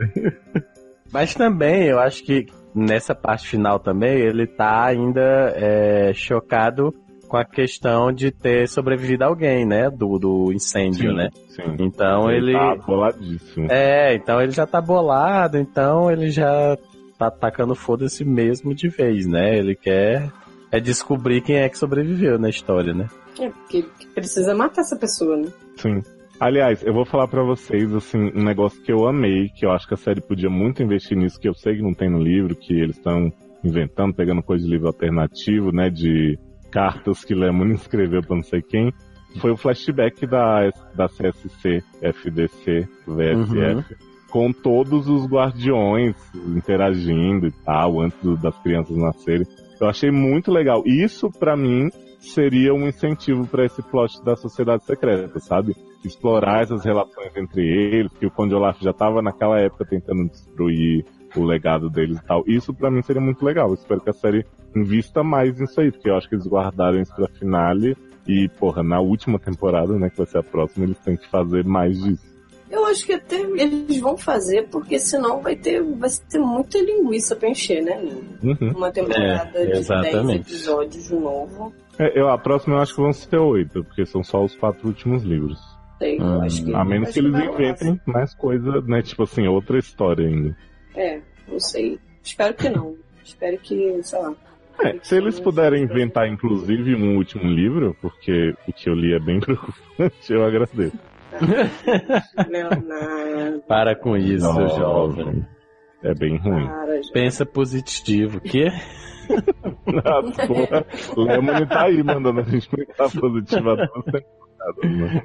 Mas também, eu acho que nessa parte final também, ele tá ainda é, chocado com a questão de ter sobrevivido alguém, né? Do, do incêndio, Sim, né? Sim. Então ele. Tá boladíssimo. É, então ele já tá bolado, então ele já tá atacando foda-se mesmo de vez, né? Ele quer é descobrir quem é que sobreviveu na história, né? É, porque precisa matar essa pessoa, né? Sim. Aliás, eu vou falar para vocês, assim, um negócio que eu amei, que eu acho que a série podia muito investir nisso, que eu sei que não tem no livro, que eles estão inventando, pegando coisa de livro alternativo, né, de cartas que Lemon escreveu pra não sei quem, foi o flashback da, da CSC, FDC, VSF, uhum. com todos os guardiões interagindo e tal, antes do, das crianças nascerem. Eu achei muito legal. Isso, para mim, seria um incentivo para esse plot da sociedade secreta, sabe? Explorar essas relações entre eles, que o Conde Olaf já estava naquela época tentando destruir o legado deles e tal. Isso para mim seria muito legal. Eu espero que a série invista mais nisso aí, porque eu acho que eles guardaram isso pra finale e, porra, na última temporada, né, que vai ser a próxima, eles têm que fazer mais disso. Eu acho que até eles vão fazer, porque senão vai ter, vai ter muita linguiça pra encher, né? Uhum. Uma temporada é, de 10 episódios de novo. É, eu, a próxima eu acho que vão ser oito, porque são só os quatro últimos livros. Sei, hum, acho que, a menos que, que eles inventem mais coisa, né? Tipo assim, outra história ainda. É, não sei. Espero que não. Espero que, sei lá. É, se eles puderem inventar, inclusive, um último livro, porque o que eu li é bem preocupante, eu agradeço. Leonardo. Para com isso, Não, jovem. É bem ruim. Para, Pensa positivo. Que? ah, porra. Lemon tá aí mandando a gente pensar positivo a né?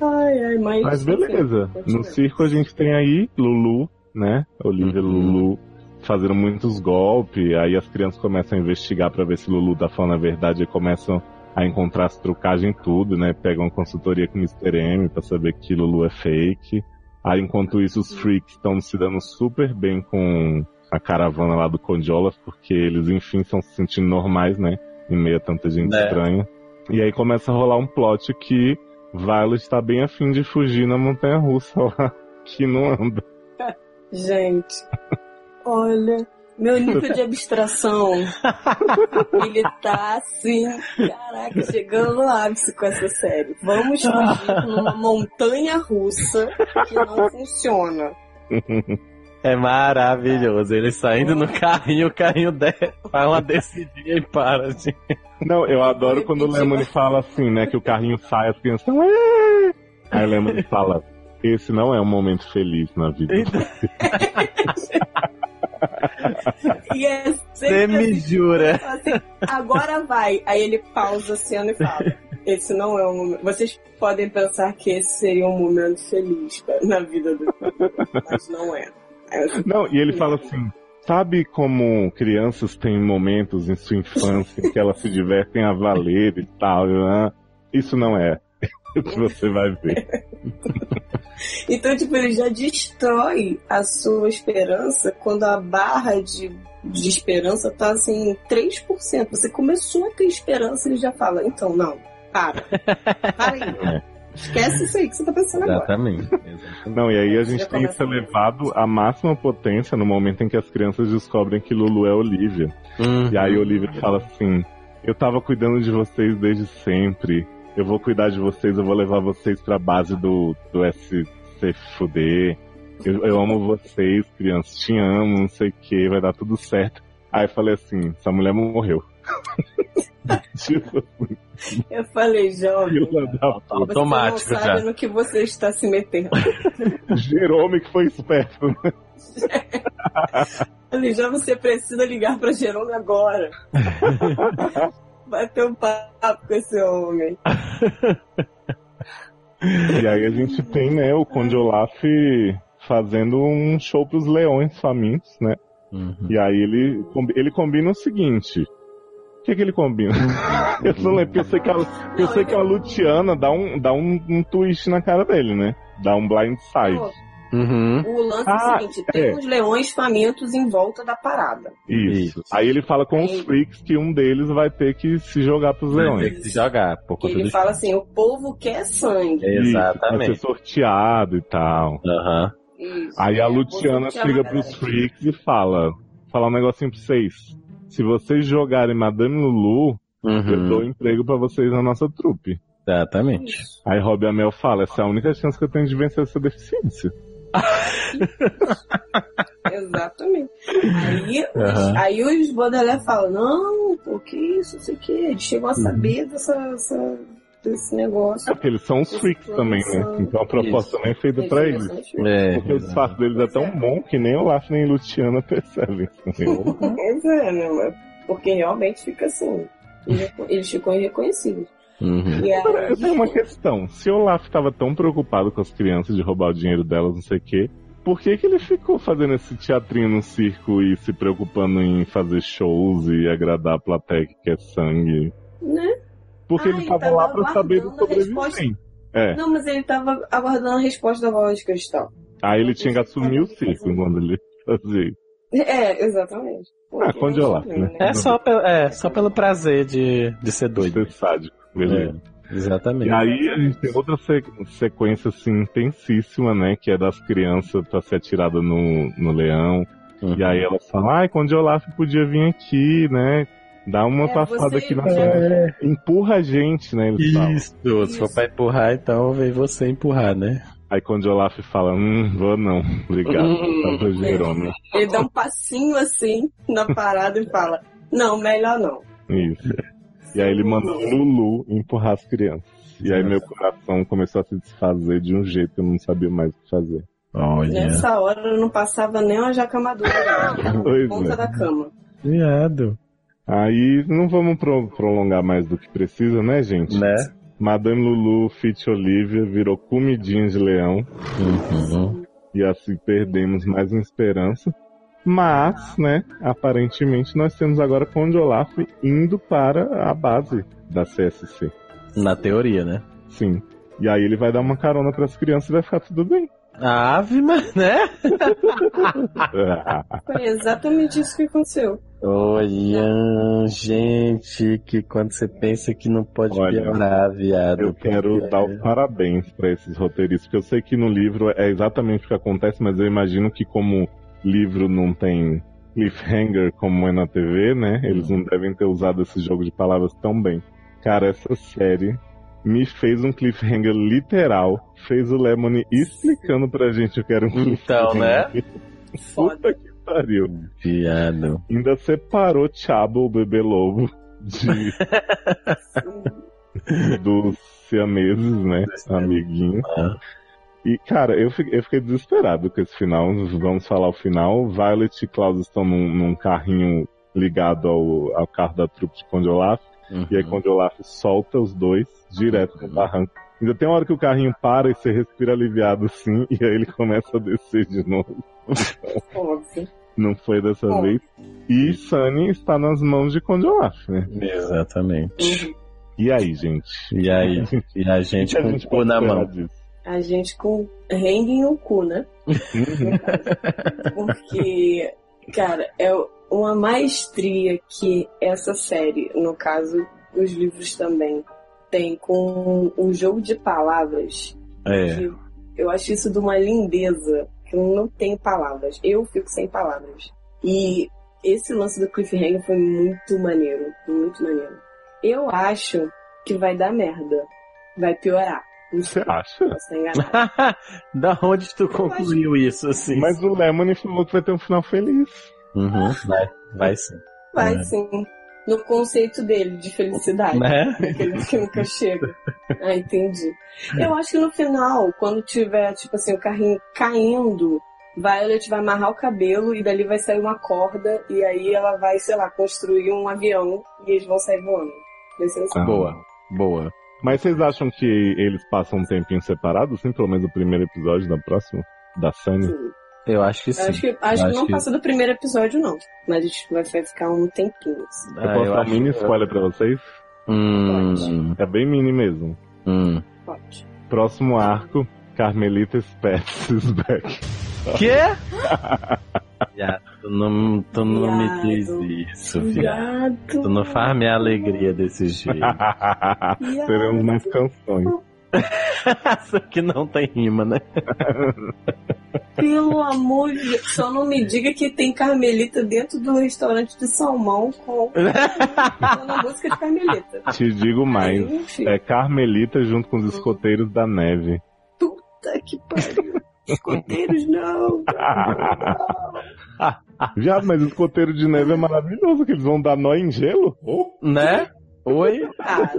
Ai, ai, mas, mas beleza. No circo a gente tem aí Lulu, né? Olivia uhum. Lulu fazendo muitos golpes. Aí as crianças começam a investigar para ver se Lulu tá falando a verdade e começam a encontrar as trucagens em tudo, né? Pegam uma consultoria com o Mr. M pra saber que Lulu é fake. Aí, enquanto isso, os freaks estão se dando super bem com a caravana lá do Condiola, porque eles, enfim, estão se sentindo normais, né? Em meio a tanta gente é. estranha. E aí começa a rolar um plot que Violet está bem afim de fugir na montanha russa lá, que não anda. Gente, olha, meu nível de abstração, ele tá assim, caraca, chegando no ápice com essa série. Vamos fugir numa montanha russa que não funciona. É maravilhoso. Ele saindo no carrinho, o carrinho de... faz uma descidinha e para, assim. Não, eu adoro quando o Lemony fala assim, né? Que o carrinho sai, as crianças estão. Aí o Lemony fala: Esse não é um momento feliz na vida. e é Você me assim, jura. Assim, agora vai. Aí ele pausa a cena e fala. Esse não é um momento. Vocês podem pensar que esse seria um momento feliz na vida do mas não é. é assim, não, e ele fala assim: sabe como crianças têm momentos em sua infância em que elas se divertem a valer e tal? Né? Isso não é. você vai ver. então, tipo, ele já destrói a sua esperança quando a barra de, de esperança tá assim, 3%. Você começou a ter esperança, ele já fala, então, não, para. Para aí. É. Esquece isso aí que você tá pensando Exatamente. agora. Exatamente. Não, e aí a gente tem isso elevado à máxima potência no momento em que as crianças descobrem que Lulu é Olivia. Uhum. E aí Olivia fala assim: Eu tava cuidando de vocês desde sempre eu vou cuidar de vocês, eu vou levar vocês pra base do, do SCFD. Eu, eu amo vocês, crianças, te amo, não sei o que, vai dar tudo certo. Aí eu falei assim, essa mulher morreu. tipo assim. Eu falei, jovem. Automático você não sabe já. no que você está se metendo. Jerome que foi esperto, né? falei, já você precisa ligar para Jerome agora bater um papo com esse homem. e aí a gente tem, né, o Conde Olaf fazendo um show pros leões famintos, né? Uhum. E aí ele, ele combina o seguinte. O que, que ele combina? eu não lembro, eu sei que a, eu sei que a Luciana dá um, dá um, um twist na cara dele, né? Dá um blindside. Uhum. O lance ah, é o ah, seguinte: tem é. uns leões famintos em volta da parada. Isso. Aí ele fala com os freaks que um deles vai ter que se jogar pros vai leões. Vai ter que se jogar. Por conta ele fala assim: o povo quer sangue. Exatamente. Isso, vai ser sorteado e tal. Uhum. Isso, Aí a Luciana chega pros freaks e fala: falar um negocinho pra vocês. Se vocês jogarem Madame Lulu, uhum. eu dou emprego para vocês na nossa trupe. Exatamente. Aí Rob Amel fala: essa é a única chance que eu tenho de vencer essa deficiência. Exatamente. Aí, uhum. os, aí os Baudelaire falam, não, pô, que isso, não sei o que. Eles chegam a saber dessa, essa, desse negócio. É porque eles são os freaks também, né? Então a proposta também é feita pra eles. É, Porque o disfarce deles é tão bom que nem o Olaf nem Luciana percebem. Pois é, né? Porque realmente fica assim. Eles ficam irreconhecíveis. Uhum. E aí, eu tenho uma questão. Se o Olaf estava tão preocupado com as crianças de roubar o dinheiro delas, não sei o quê, por que, que ele ficou fazendo esse teatrinho no circo e se preocupando em fazer shows e agradar a plateia que quer sangue? né? Porque Ah, eles ele estavam lá tava pra saber do aguardando a resposta. sobrevivente. É. Não, mas ele tava aguardando a resposta da voz de cristal. Aí ele tinha que assumir o circo quando ele fazia isso. É, exatamente. Ah, quando eu lá, né? É só, pe- é só pelo prazer de, de ser doido. Ser sádico, beleza. Exatamente. E aí a gente tem outra se- sequência assim intensíssima, né? Que é das crianças pra ser atirada no, no leão. Uhum. E aí elas falam, ai, quando o Olaf podia vir aqui, né? Dá uma É, passada você- aqui na é. frente. Empurra a gente, né? Eles falam. Isso, se for pra empurrar, então vem você empurrar, né? Aí quando o Olaf fala, hum, vou não, obrigado. Hum. Tava Jerônimo. Ele dá um passinho assim na parada e fala: Não, melhor não. Isso. E aí ele manda o Lulu empurrar as crianças. E aí meu coração começou a se desfazer de um jeito que eu não sabia mais o que fazer. Olha. Nessa hora eu não passava nem uma jaca madura, não. Pois ponta é. da cama. Viado. Aí não vamos pro- prolongar mais do que precisa, né, gente? Né? Madame Lulu, Fit Olivia, virou comidinha de leão. Uhum. E assim perdemos mais uma esperança. Mas, né, aparentemente nós temos agora Conde Olaf indo para a base da CSC. Na teoria, né? Sim. E aí ele vai dar uma carona para as crianças e vai ficar tudo bem. Ave, mas, né? Foi exatamente isso que aconteceu. Olha, gente, que quando você pensa que não pode Olha, piorar, viado. Eu quero porque- dar os parabéns para esses roteiristas, porque eu sei que no livro é exatamente o que acontece, mas eu imagino que como livro não tem cliffhanger como é na TV, né? Eles não devem ter usado esse jogo de palavras tão bem. Cara, essa série me fez um cliffhanger literal, fez o Lemony explicando pra gente o que era um cliffhanger. Então, né? Puta que pariu. Viado. Ainda separou Chabo, o bebê lobo, de, dos siameses, né? Amiguinho. Ah. E, cara, eu fiquei, eu fiquei desesperado com esse final. Vamos falar o final. Violet e Klaus estão num, num carrinho ligado ao, ao carro da trupe de Conde Olaf. E aí Conde Olaf solta os dois direto no barranco. Ainda tem uma hora que o carrinho para e você respira aliviado assim, e aí ele começa a descer de novo. Óbvio. Não foi dessa Bom. vez. E Sunny está nas mãos de Conde Olaf, né? Exatamente. Uhum. E aí, gente? E aí? E a gente que a com gente o cu na mão. disso? A gente com rengue em um cu, né? Uhum. Porque, cara, é uma maestria que essa série, no caso, os livros também, tem com o jogo de palavras. É. eu acho isso de uma lindeza que eu não tenho palavras. Eu fico sem palavras. E esse lance do cliffhanger foi muito maneiro, muito maneiro. Eu acho que vai dar merda. Vai piorar. Você acha? da onde tu concluiu isso, assim? Mas o Lemony falou que vai ter um final feliz. Uhum, vai, vai sim. Vai É. sim. No conceito dele de felicidade. Né? Aquele que nunca chega. Ah, entendi. Eu acho que no final, quando tiver, tipo assim, o carrinho caindo, Violet vai amarrar o cabelo e dali vai sair uma corda e aí ela vai, sei lá, construir um avião e eles vão sair voando. Vai ser assim. Boa, boa. Mas vocês acham que eles passam um tempinho separado, assim, pelo menos o primeiro episódio da próxima? Da Sunny? Sim. Eu acho que Eu sim. acho que, acho Eu que acho não que- passa do primeiro episódio, não. Mas a gente vai ficar um tempinho. assim. Eu Ah, posso dar um mini spoiler pra vocês? Hum, É bem mini mesmo. hum. Pode. Próximo arco, Carmelita Spets is back. Quê? Viado, tu não, tu não me Viado. diz isso, viado. Viado. Tu não faz minha alegria desse jeito. Teremos mais canções. Isso aqui não tem rima, né? Pelo amor de Deus. Só não me diga que tem Carmelita dentro do restaurante de salmão com a música de Carmelita. Te digo mais. Aí, É Carmelita junto com os escoteiros da neve. Puta que pariu. Escoteiros não. Viado, mas o escoteiro de neve é maravilhoso, que eles vão dar nó em gelo. Oh. Né? Oi? Ah,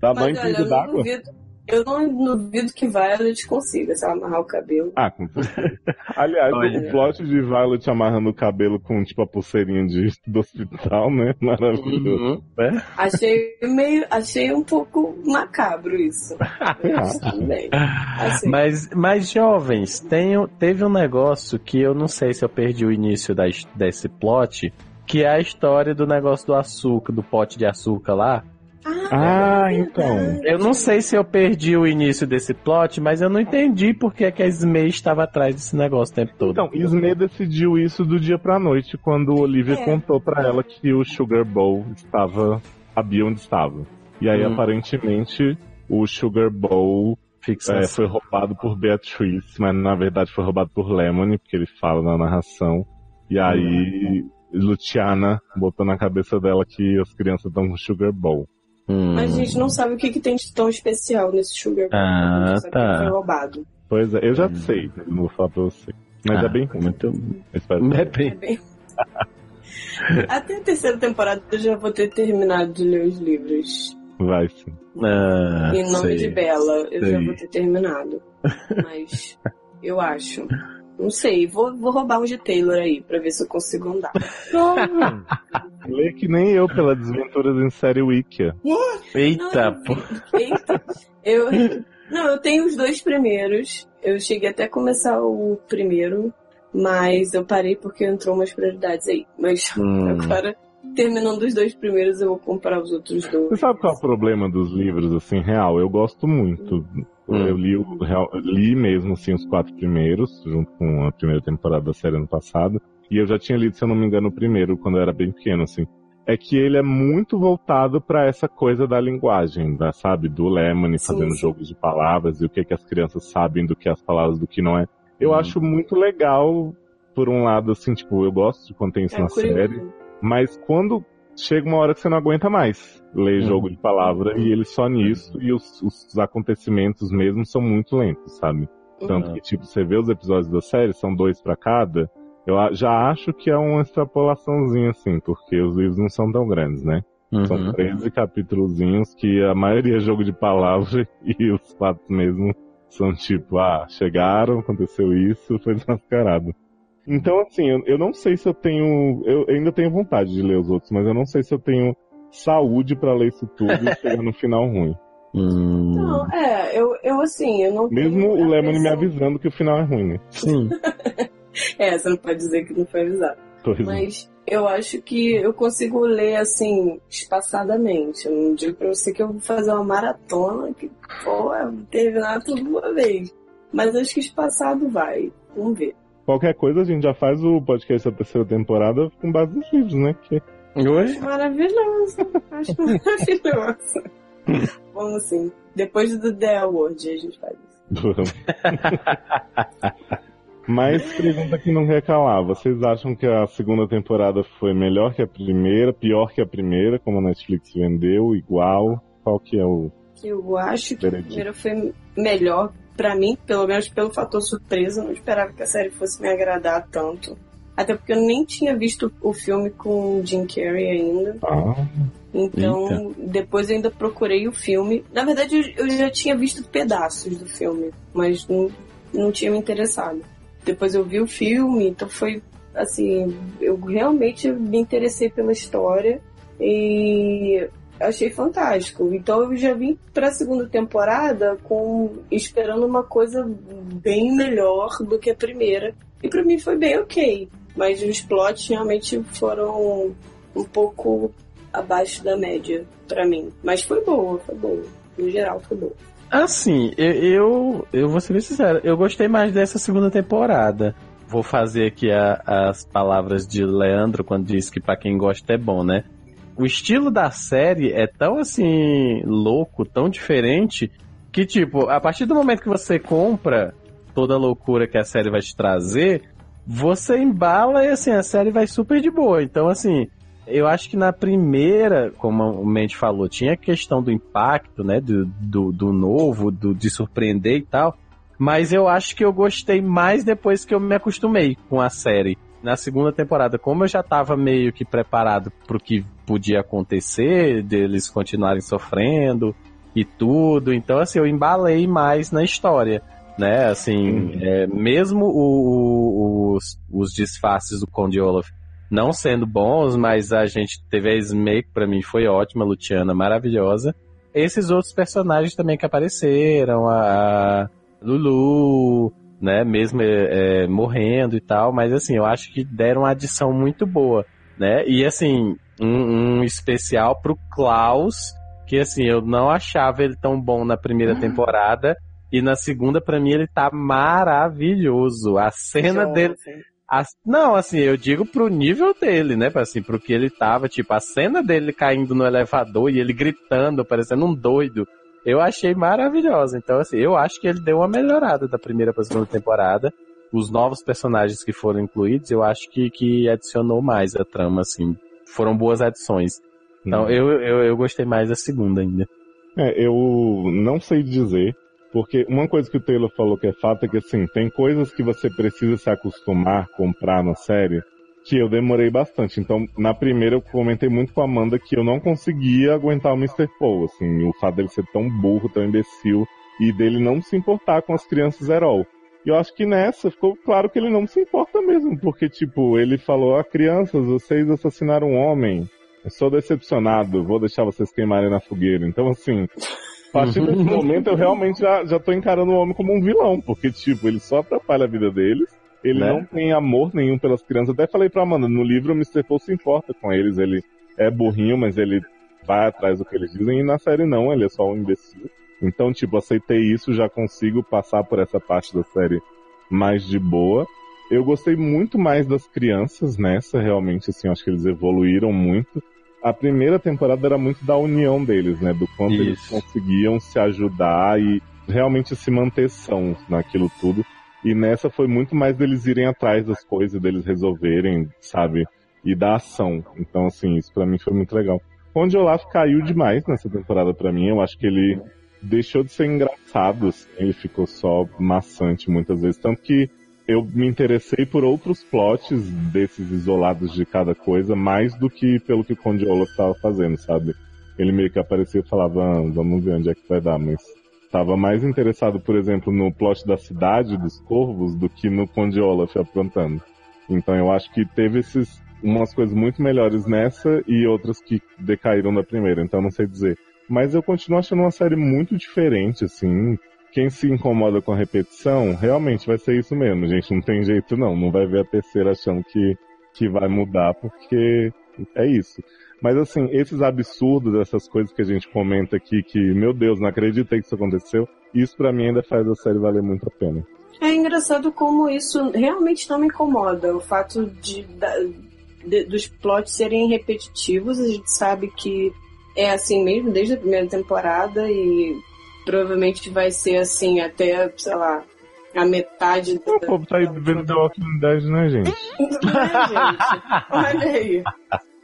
Dá nó em mas olha, eu d'água. duvido. Eu não duvido que Violet consiga, se ela amarrar o cabelo. Ah, com certeza. Aliás, Olha. o plot de Violet amarrando o cabelo com, tipo, a pulseirinha de, do hospital, né? Maravilhoso. Uhum. É? Achei meio. Achei um pouco macabro isso. Mas bem. Assim, Mas, mas jovens, tem, um- teve um negócio que eu não sei se eu perdi o início da, desse plot, que é a história do negócio do açúcar, do pote de açúcar lá. Ah, é então. verdade. Eu não sei se eu perdi o início desse plot, mas eu não entendi por que, que a Smay estava atrás desse negócio o tempo todo. Então, Ismay decidiu isso do dia pra noite, quando Olivia É. contou pra ela que o Sugar Bowl estava. sabia onde estava. E aí, Hum. aparentemente, o Sugar Bowl é, foi roubado por Beatrice, mas na verdade foi roubado por Lemony, porque ele fala na narração. E aí, Luciana botou na cabeça dela que as crianças estão com Sugar Bowl. Hum. Mas a gente não sabe o que, que tem de tão especial nesse Sugar Bowl. Ah, A gente sabe tá. que foi roubado. Pois é, eu já Hum. sei, não vou falar pra você. Mas Ah, é bem ruim. muito. eu espero que- É É bem. bem... Até a terceira temporada eu já vou ter terminado de ler os livros. Vai sim. Ah, em nome sei. de Bela, eu já sei. vou ter terminado. Mas eu acho. Não sei, vou, vou roubar um de Taylor aí pra ver se eu consigo andar. Lê que nem eu pela Desventuras em Série Wikia. Eita, Não, pô. Eita, eu, não, eu tenho os dois primeiros. Eu cheguei até a começar o primeiro, mas eu parei porque entrou umas prioridades aí. Mas Hum. agora, terminando os dois primeiros, eu vou comprar os outros Você dois. sabe qual é o problema dos livros, assim, real? Eu gosto muito. Hum. Eu li, o real- li mesmo, assim, os quatro primeiros, junto com a primeira temporada da série ano passado. E eu já tinha lido, se eu não me engano, o primeiro, quando eu era bem pequeno, assim. É que ele é muito voltado pra essa coisa da linguagem, da, sabe? Do Lemony fazendo sim. jogos de palavras e o que, que as crianças sabem do que as palavras, do que não é. Eu Hum. acho muito legal, por um lado, assim, tipo, eu gosto de quando tem isso É na curioso. série. Mas quando chega uma hora que você não aguenta mais ler Uhum. jogo de palavra e ele só nisso e os, os acontecimentos mesmo são muito lentos, sabe? Tanto Uhum. que, tipo, você vê os episódios da série, são dois pra cada. Eu já acho que é uma extrapolaçãozinha, assim, porque os livros não são tão grandes, né? São Uhum. 13 capítulozinhos que a maioria é jogo de palavra e os quatro mesmo são tipo, ah, chegaram, aconteceu isso, foi desmascarado. Então, assim, eu, eu não sei se eu tenho. Eu ainda tenho vontade de ler os outros, mas eu não sei se eu tenho saúde pra ler isso tudo e chegar no final ruim. Hum, Não, é, eu, eu assim, eu não Mesmo tenho o Lemony me avisando que o final é ruim, né? sim. É, você não pode dizer que não foi avisado. Pois é. Mas eu acho que eu consigo ler assim, espaçadamente. Eu não digo pra você que eu vou fazer uma maratona que, pô, terminar tudo de uma vez. Mas acho que espaçado vai. Vamos ver. Qualquer coisa a gente já faz o podcast da terceira temporada com base nos livros, né? Que Oi? Maravilhoso. Acho maravilhoso. Vamos sim. Depois do The Award a gente faz isso. Vamos. Mas pergunta que não quer calar. Vocês acham que a segunda temporada foi melhor que a primeira, pior que a primeira, como a Netflix vendeu, igual? Qual que é o. Eu acho que a primeira foi melhor pra mim, pelo menos pelo fator surpresa. Eu não esperava que a série fosse me agradar tanto. Até porque eu nem tinha visto o filme com o Jim Carrey ainda. Ah, Então, depois eu ainda procurei o filme. Na verdade, eu eu já tinha visto pedaços do filme, mas não, não tinha me interessado. Depois eu vi o filme, então foi assim, eu realmente me interessei pela história e achei fantástico. Então eu já vim para a segunda temporada com esperando uma coisa bem melhor do que a primeira. E para mim foi bem ok, mas os plots realmente foram um pouco abaixo da média pra mim. Mas foi boa, foi boa. No geral, foi boa. Assim, eu, eu, eu vou ser bem sincero, eu gostei mais dessa segunda temporada. Vou fazer aqui a- as palavras de Leandro quando diz que pra quem gosta é bom, né? O estilo da série é tão assim louco, tão diferente, que tipo, a partir do momento que você compra toda a loucura que a série vai te trazer, você embala e assim, a série vai super de boa. Então, assim, eu acho que na primeira, como o Mente falou, tinha a questão do impacto, né? Do, do, do novo, do, de surpreender e tal. Mas eu acho que eu gostei mais depois que eu me acostumei com a série. na segunda temporada, como eu já tava meio que preparado pro que podia acontecer, deles continuarem sofrendo e tudo, então assim, eu embalei mais na história, né, assim, uhum. é, mesmo o, o, os, os disfarces do Conde Olaf não sendo bons, mas a gente teve a que pra mim foi ótima, a Luciana maravilhosa, esses outros personagens também que apareceram, a Lulu, né, mesmo é, é, morrendo e tal, mas assim, eu acho que deram uma adição muito boa, né, e assim, um, um especial pro Klaus, que assim, eu não achava ele tão bom na primeira uhum. temporada, e na segunda, para mim, ele tá maravilhoso. A cena dele. A, não, assim, eu digo pro nível dele, né? Assim, pro que ele tava, tipo, a cena dele caindo no elevador e ele gritando, parecendo um doido eu achei maravilhosa. Então, assim, eu acho que ele deu uma melhorada da primeira para a segunda temporada. Os novos personagens que foram incluídos, eu acho que, que adicionou mais a trama, assim. Foram boas adições. Então, hum. eu, eu, eu gostei mais da segunda ainda. É, eu não sei dizer, porque uma coisa que o Taylor falou que é fato é que, assim, tem coisas que você precisa se acostumar, comprar na série, que eu demorei bastante. Então, na primeira eu comentei muito com a Amanda que eu não conseguia aguentar o Mr. Paul, assim, o fato dele ser tão burro, tão imbecil, e dele não se importar com as crianças Herol. E eu acho que nessa ficou claro que ele não se importa mesmo, porque, tipo, ele falou, ah, crianças, vocês assassinaram um homem, eu sou decepcionado, vou deixar vocês queimarem na fogueira. Então, assim, a partir desse momento eu realmente já, já tô encarando o homem como um vilão, porque, tipo, ele só atrapalha a vida deles, ele né? não tem amor nenhum pelas crianças. Até falei pra Amanda, no livro o Mr. Paul se importa com eles. Ele é burrinho, mas ele vai atrás do que eles dizem. E na série não, ele é só um imbecil. Então, tipo, aceitei isso, já consigo passar por essa parte da série mais de boa. Eu gostei muito mais das crianças nessa, realmente, assim, acho que eles evoluíram muito. A primeira temporada era muito da união deles, né? Do quanto Isso. eles conseguiam se ajudar e realmente se manter sãos naquilo tudo. E nessa foi muito mais deles irem atrás das coisas, deles resolverem, sabe? E da ação. Então, assim, isso para mim foi muito legal. Onde Olaf caiu demais nessa temporada para mim, eu acho que ele deixou de ser engraçado, assim, ele ficou só maçante muitas vezes. Tanto que eu me interessei por outros plots desses isolados de cada coisa, mais do que pelo que o Conde Olaf estava fazendo, sabe? Ele meio que aparecia e falava, ah, vamos ver onde é que vai dar, mas estava mais interessado, por exemplo, no plot da cidade dos corvos do que no Conde Olaf aprontando. Então eu acho que teve esses umas coisas muito melhores nessa e outras que decaíram da primeira, então não sei dizer. Mas eu continuo achando uma série muito diferente, assim. Quem se incomoda com a repetição, realmente vai ser isso mesmo, gente. Não tem jeito não. Não vai ver a terceira achando que, que vai mudar, porque é isso. Mas assim, esses absurdos, essas coisas que a gente comenta aqui, que, meu Deus, não acreditei que isso aconteceu, isso para mim ainda faz a série valer muito a pena. É engraçado como isso realmente não me incomoda. O fato de, de, dos plots serem repetitivos, a gente sabe que é assim mesmo desde a primeira temporada e provavelmente vai ser assim até, sei lá, a metade do. O povo tá aí vivendo The Walking Dead, né, gente? Não é, gente? Olha aí.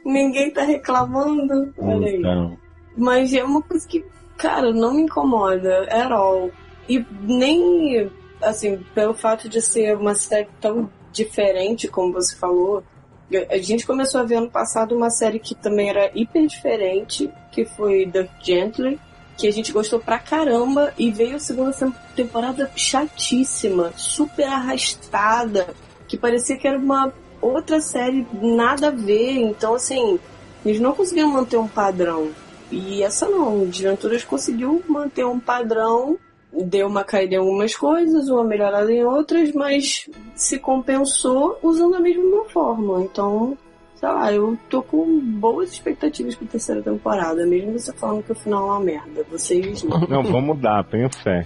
Ninguém tá reclamando. Olha aí. Então. Mas é uma coisa que, cara, não me incomoda at all. E nem, assim, pelo fato de ser uma série tão diferente, como você falou. A gente começou a ver ano passado uma série que também era hiper diferente, que foi The Gently, que a gente gostou pra caramba, e veio a segunda temporada chatíssima, super arrastada, que parecia que era uma outra série nada a ver. Então, assim, eles não conseguiram manter um padrão. E essa não, Desventuras conseguiu manter um padrão, deu uma caída em algumas coisas, uma melhorada em outras, mas se compensou usando a mesma forma. Então, sei lá, eu tô com boas expectativas pra terceira temporada, mesmo você falando que o final é uma merda. Vocês não. Não, vamos dar, tenho fé.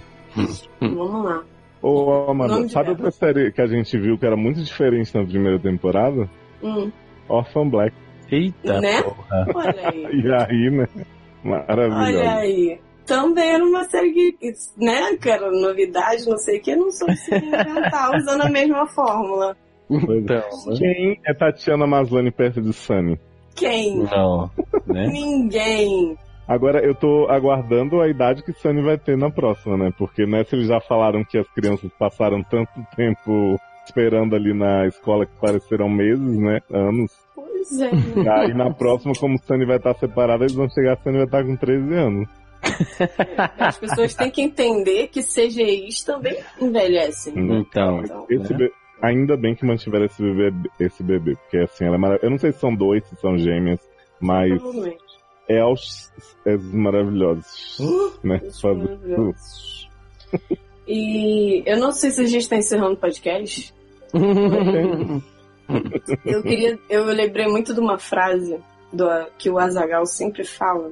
vamos lá. Ô, Amanda, sabe outra série que a gente viu que era muito diferente na primeira temporada? Hum. Orphan Black. Eita, né? porra. Olha aí. e aí, né? Maravilhoso. Olha aí. Também era uma série que, né, que era novidade, não sei o que, não sou se inventar usando a mesma fórmula. Então, né? Quem é Tatiana Maslany perto de Sunny? Quem? Não, né? Ninguém. Agora eu tô aguardando a idade que Sunny vai ter na próxima, né? Porque nessa eles já falaram que as crianças passaram tanto tempo esperando ali na escola que pareceram meses, né? Anos. Pois é. E aí na próxima, como Sunny vai estar separada, eles vão chegar, Sunny vai estar com 13 anos. As pessoas têm que entender que CGIs também envelhecem. Então, Então, Esse be- Ainda bem que mantiveram esse bebê, esse bebê, porque assim, ela é maravilhosa. Eu não sei se são dois, se são gêmeas, mas é aos é maravilhosos, né? Isso Faz- maravilhoso. E eu não sei se a gente está encerrando o podcast. Eu queria. Eu lembrei muito de uma frase do, que o Azagal sempre fala: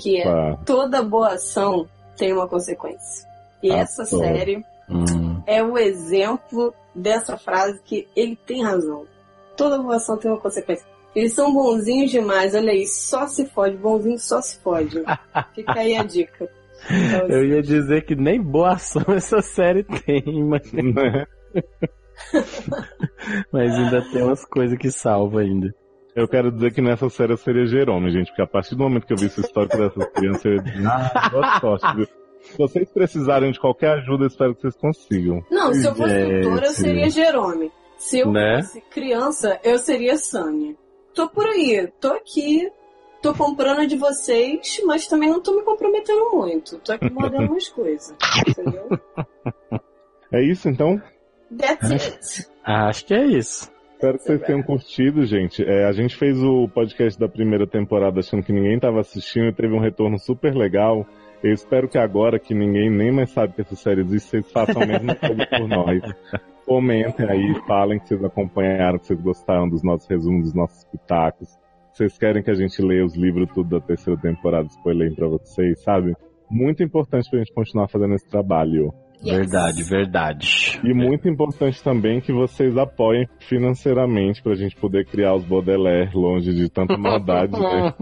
Que é- Opa, toda boa ação tem uma consequência. E Ah, essa tô. série Hum. É o exemplo dessa frase que ele tem razão. Toda boa ação tem uma consequência. Eles são bonzinhos demais, olha aí, só se fode, bonzinho só se fode. Fica aí a dica. Então, Eu ia dizer que nem boa ação essa série tem, mas, né? mas ainda tem umas coisas que salva ainda. Eu quero dizer que nessa série eu seria Jerome, gente, porque a partir do momento que eu vi esse histórico dessas crianças, eu ia dizer, ah, boa sorte, viu? Se vocês precisarem de qualquer ajuda, espero que vocês consigam. Não, se eu fosse Gente. doutora, eu seria Jerome. Se eu Né? fosse criança, eu seria Sânia. Tô por aí, tô aqui, tô comprando de vocês, mas também não tô me comprometendo muito. Tô aqui mordendo umas coisas. Entendeu? É isso, então? That's it. Acho que é isso. Espero que vocês tenham curtido, gente. É, a gente fez o podcast da primeira temporada achando que ninguém estava assistindo e teve um retorno super legal. Eu espero que agora que ninguém nem mais sabe que essa série existe, vocês façam a mesma coisa por nós. Comentem aí, falem que vocês acompanharam, que vocês gostaram dos nossos resumos, dos nossos pitacos. Vocês querem que a gente leia os livros tudo da terceira temporada, spoiler pra vocês, sabe? Muito importante pra gente continuar fazendo esse trabalho. Yes. Verdade, verdade. E muito importante também que vocês apoiem financeiramente pra gente poder criar os Baudelaire longe de tanta maldade, né?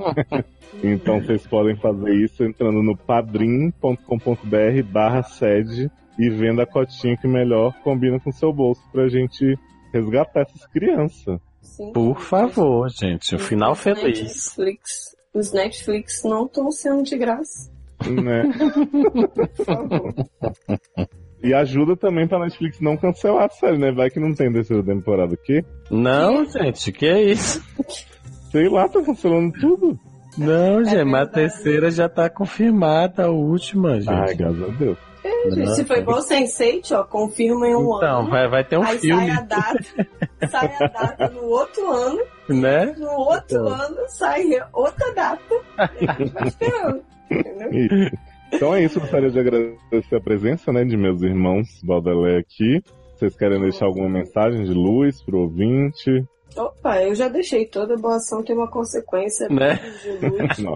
Então vocês podem fazer isso entrando no padrim.com.br barra sede e vendo a cotinha que melhor combina com o seu bolso pra gente resgatar essas crianças. Sim. Por favor, gente. Um final feliz. Netflix, os Netflix não estão sendo de graça. Né? Por favor. E ajuda também pra Netflix não cancelar a série, né? Vai que não tem terceira temporada aqui. Não, gente, que é isso? Sei lá, tá cancelando tudo. Não, gente, mas a terceira já tá confirmada, a última, gente. Ai, graças a Deus. Gente, se foi igual Sense8, ó, confirma em um Então, ano. vai, vai ter um aí filme, sai a data, sai a data no outro ano, né? no outro Então. ano sai outra data. E a gente vai esperando. Entendeu? Então é isso, gostaria de agradecer a presença né, de meus irmãos Baudelaire aqui. Vocês querem deixar alguma mensagem de luz pro ouvinte? Opa, eu já deixei toda boa ação tem uma consequência. Né? De luz. Não.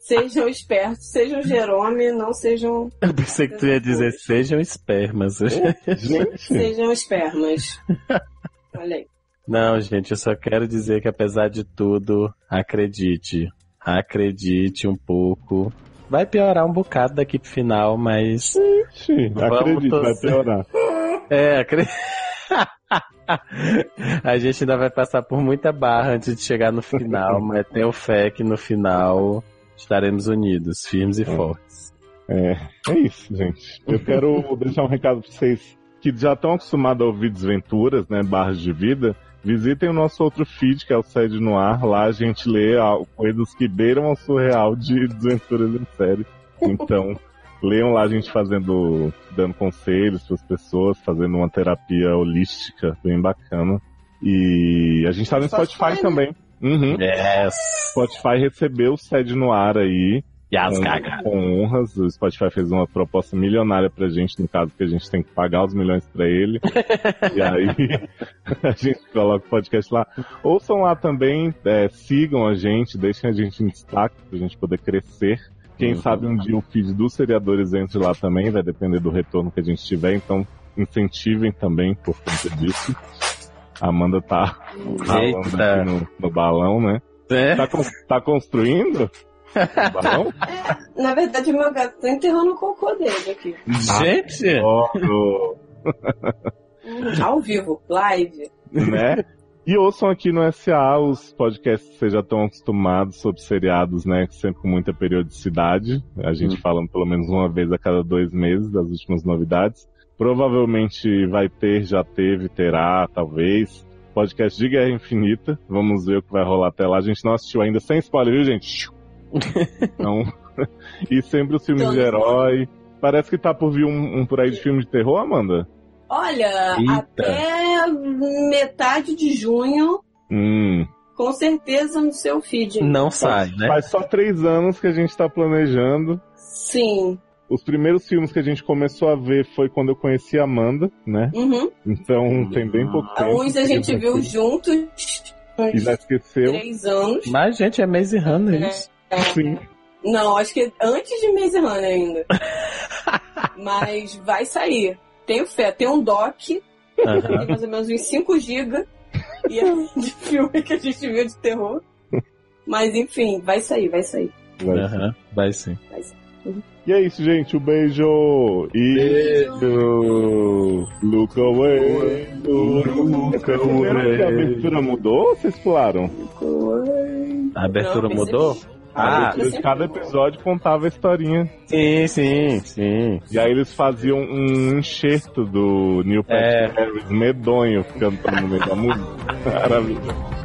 Sejam espertos, sejam Jerome, não sejam, Eu pensei que tu ia dizer sejam espermas. Gente, sejam espermas. Olha aí. Não, gente, eu só quero dizer que apesar de tudo, acredite. Acredite um pouco. Vai piorar um bocado daqui pro final, mas. Vamos acredite, vai torcer. piorar. É, acredite. A gente ainda vai passar por muita barra antes de chegar no final, mas tenho fé que no final estaremos unidos, firmes e fortes. É, é isso, gente. Eu quero deixar um recado pra vocês que já estão acostumados a ouvir desventuras, né, barras de vida. Visitem o nosso outro feed, que é o Sede no Ar. Lá a gente lê ah, coisas que beiram ao surreal de desventuras em série. Então, leiam lá a gente fazendo, dando conselhos para as pessoas, fazendo uma terapia holística bem bacana. E a gente tá no Spotify, Spotify né? também. Uhum. Yes! Spotify recebeu o Sede no Ar aí Yas com, com honras. O Spotify fez uma proposta milionária pra gente, no caso que a gente tem que pagar os milhões pra ele. e aí a gente coloca o podcast lá. Ouçam lá também, é, sigam a gente, deixem a gente em destaque pra gente poder crescer. Quem Uhum. sabe um dia o feed dos seriadores entre lá também, vai depender do retorno que a gente tiver, então incentivem também por conta disso. A Amanda tá Eita. aqui no, no balão, né? É? Tá, tá construindo? O balão? Na verdade, meu gato tá enterrando o cocô dele aqui. Gente! Uhum, Ao vivo, live. né? E ouçam aqui no SA os podcasts que vocês já estão acostumados sobre seriados, né? Sempre com muita periodicidade. A gente Hum. falando pelo menos uma vez a cada dois meses das últimas novidades. Provavelmente vai ter, já teve, terá, talvez. Podcast de Guerra Infinita. Vamos ver o que vai rolar até lá. A gente não assistiu ainda, sem spoiler, viu, gente? Então, e sempre os filmes de herói. Parece que tá por vir um, um por aí de filme de terror, Amanda? Olha, Eita. até metade de junho, hum. com certeza no seu feed. Não sai, né? Faz só três anos que a gente tá planejando. Sim. Os primeiros filmes que a gente começou a ver foi quando eu conheci a Amanda, né? Uhum. Então tem bem pouco tempo. Alguns a gente viu juntos. E já esqueceu. Três anos. Mas, gente, é Maze Runner é. isso. Sim. Não, acho que antes de Maze Runner ainda. Mas vai sair. Tenho fé. Tem um doc, uhum. tem mais ou menos uns 5 GB e é de filme que a gente viu de terror. Mas enfim, vai sair, vai sair. Vai, uhum. vai sim. Vai sair. Uhum. E é isso, gente. Um beijo. E. Beijo. Look away. Look away. A abertura mudou ou vocês pularam? A abertura Não, mudou? Ah, cada episódio contava a historinha. Sim, sim, sim. E aí eles faziam um enxerto do Neil Patrick é. Harris medonho cantando no meio da música. Maravilha.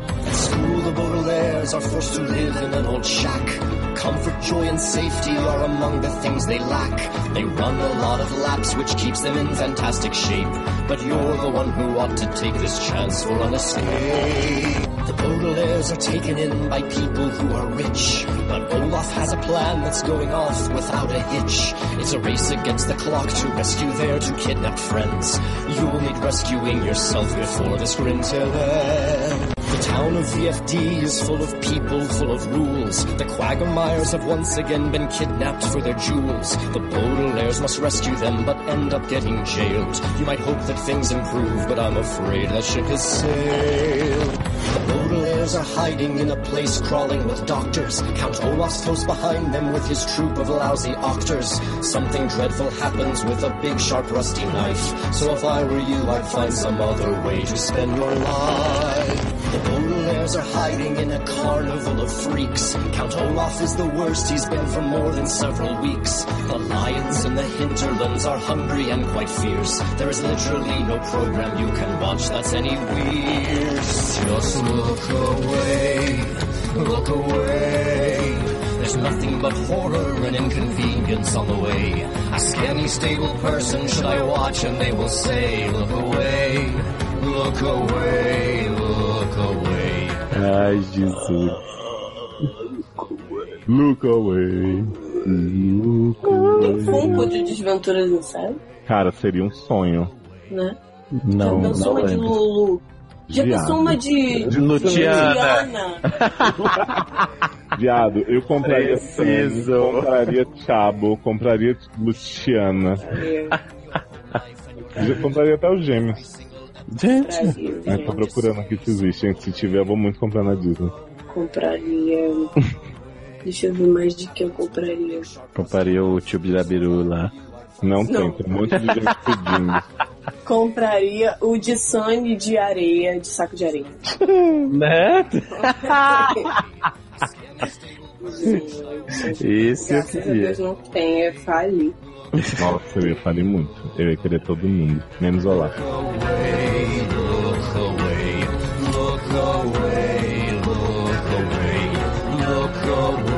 Comfort, joy, and safety are among the things they lack. They run a lot of laps, which keeps them in fantastic shape. But you're the one who ought to take this chance for an escape. The Baudelaires are taken in by people who are rich. But Olaf has a plan that's going off without a hitch. It's a race against the clock to rescue their two kidnapped friends. You'll need rescuing yourself before the sprint ends. Town of VFD is full of people, full of rules. The Quagmires have once again been kidnapped for their jewels. The Baudelaires must rescue them, but end up getting jailed. You might hope that things improve, but I'm afraid that ship has sailed. The Baudelaires are hiding in a place crawling with doctors. Count Olaf's close behind them with his troop of lousy octors. Something dreadful happens with a big sharp rusty knife. So if I were you, I'd find some other way to spend your life. The Baudelaires are hiding in a carnival of freaks. Count Olaf is the worst, he's been for more than several weeks. The lions in the hinterlands are hungry and quite fierce. There is literally no program you can watch that's any weird. Just look away, look away. There's nothing but horror and inconvenience on the way. A any stable person, should I watch? And they will say, look away, look away, away. Ai, Jesus. Look away. Look away. Tem Funko de Desventuras Série? Cara, seria um sonho. Né? Não, Já pensou não uma de Lulu? Já pensou uma de... De Luciana. Viado, eu compraria Preciso. Compraria Chabo, compraria Luciana. Eu compraria até os gêmeos. Gente, Eu tô procurando aqui se existem. Se tiver, eu vou muito comprar na Disney. Compraria... Deixa eu ver mais de que eu compraria. compraria o tio Birabiru lá. Não, Não. tem, tem um monte de gente pedindo. Compraria o de Sunny de areia, de saco de areia. Né? Gente, Isso graças a. Deus não tem, é fali. Nossa, eu ia falar muito. Eu ia querer todo mundo, menos o Olaf. Look away, look away, look away.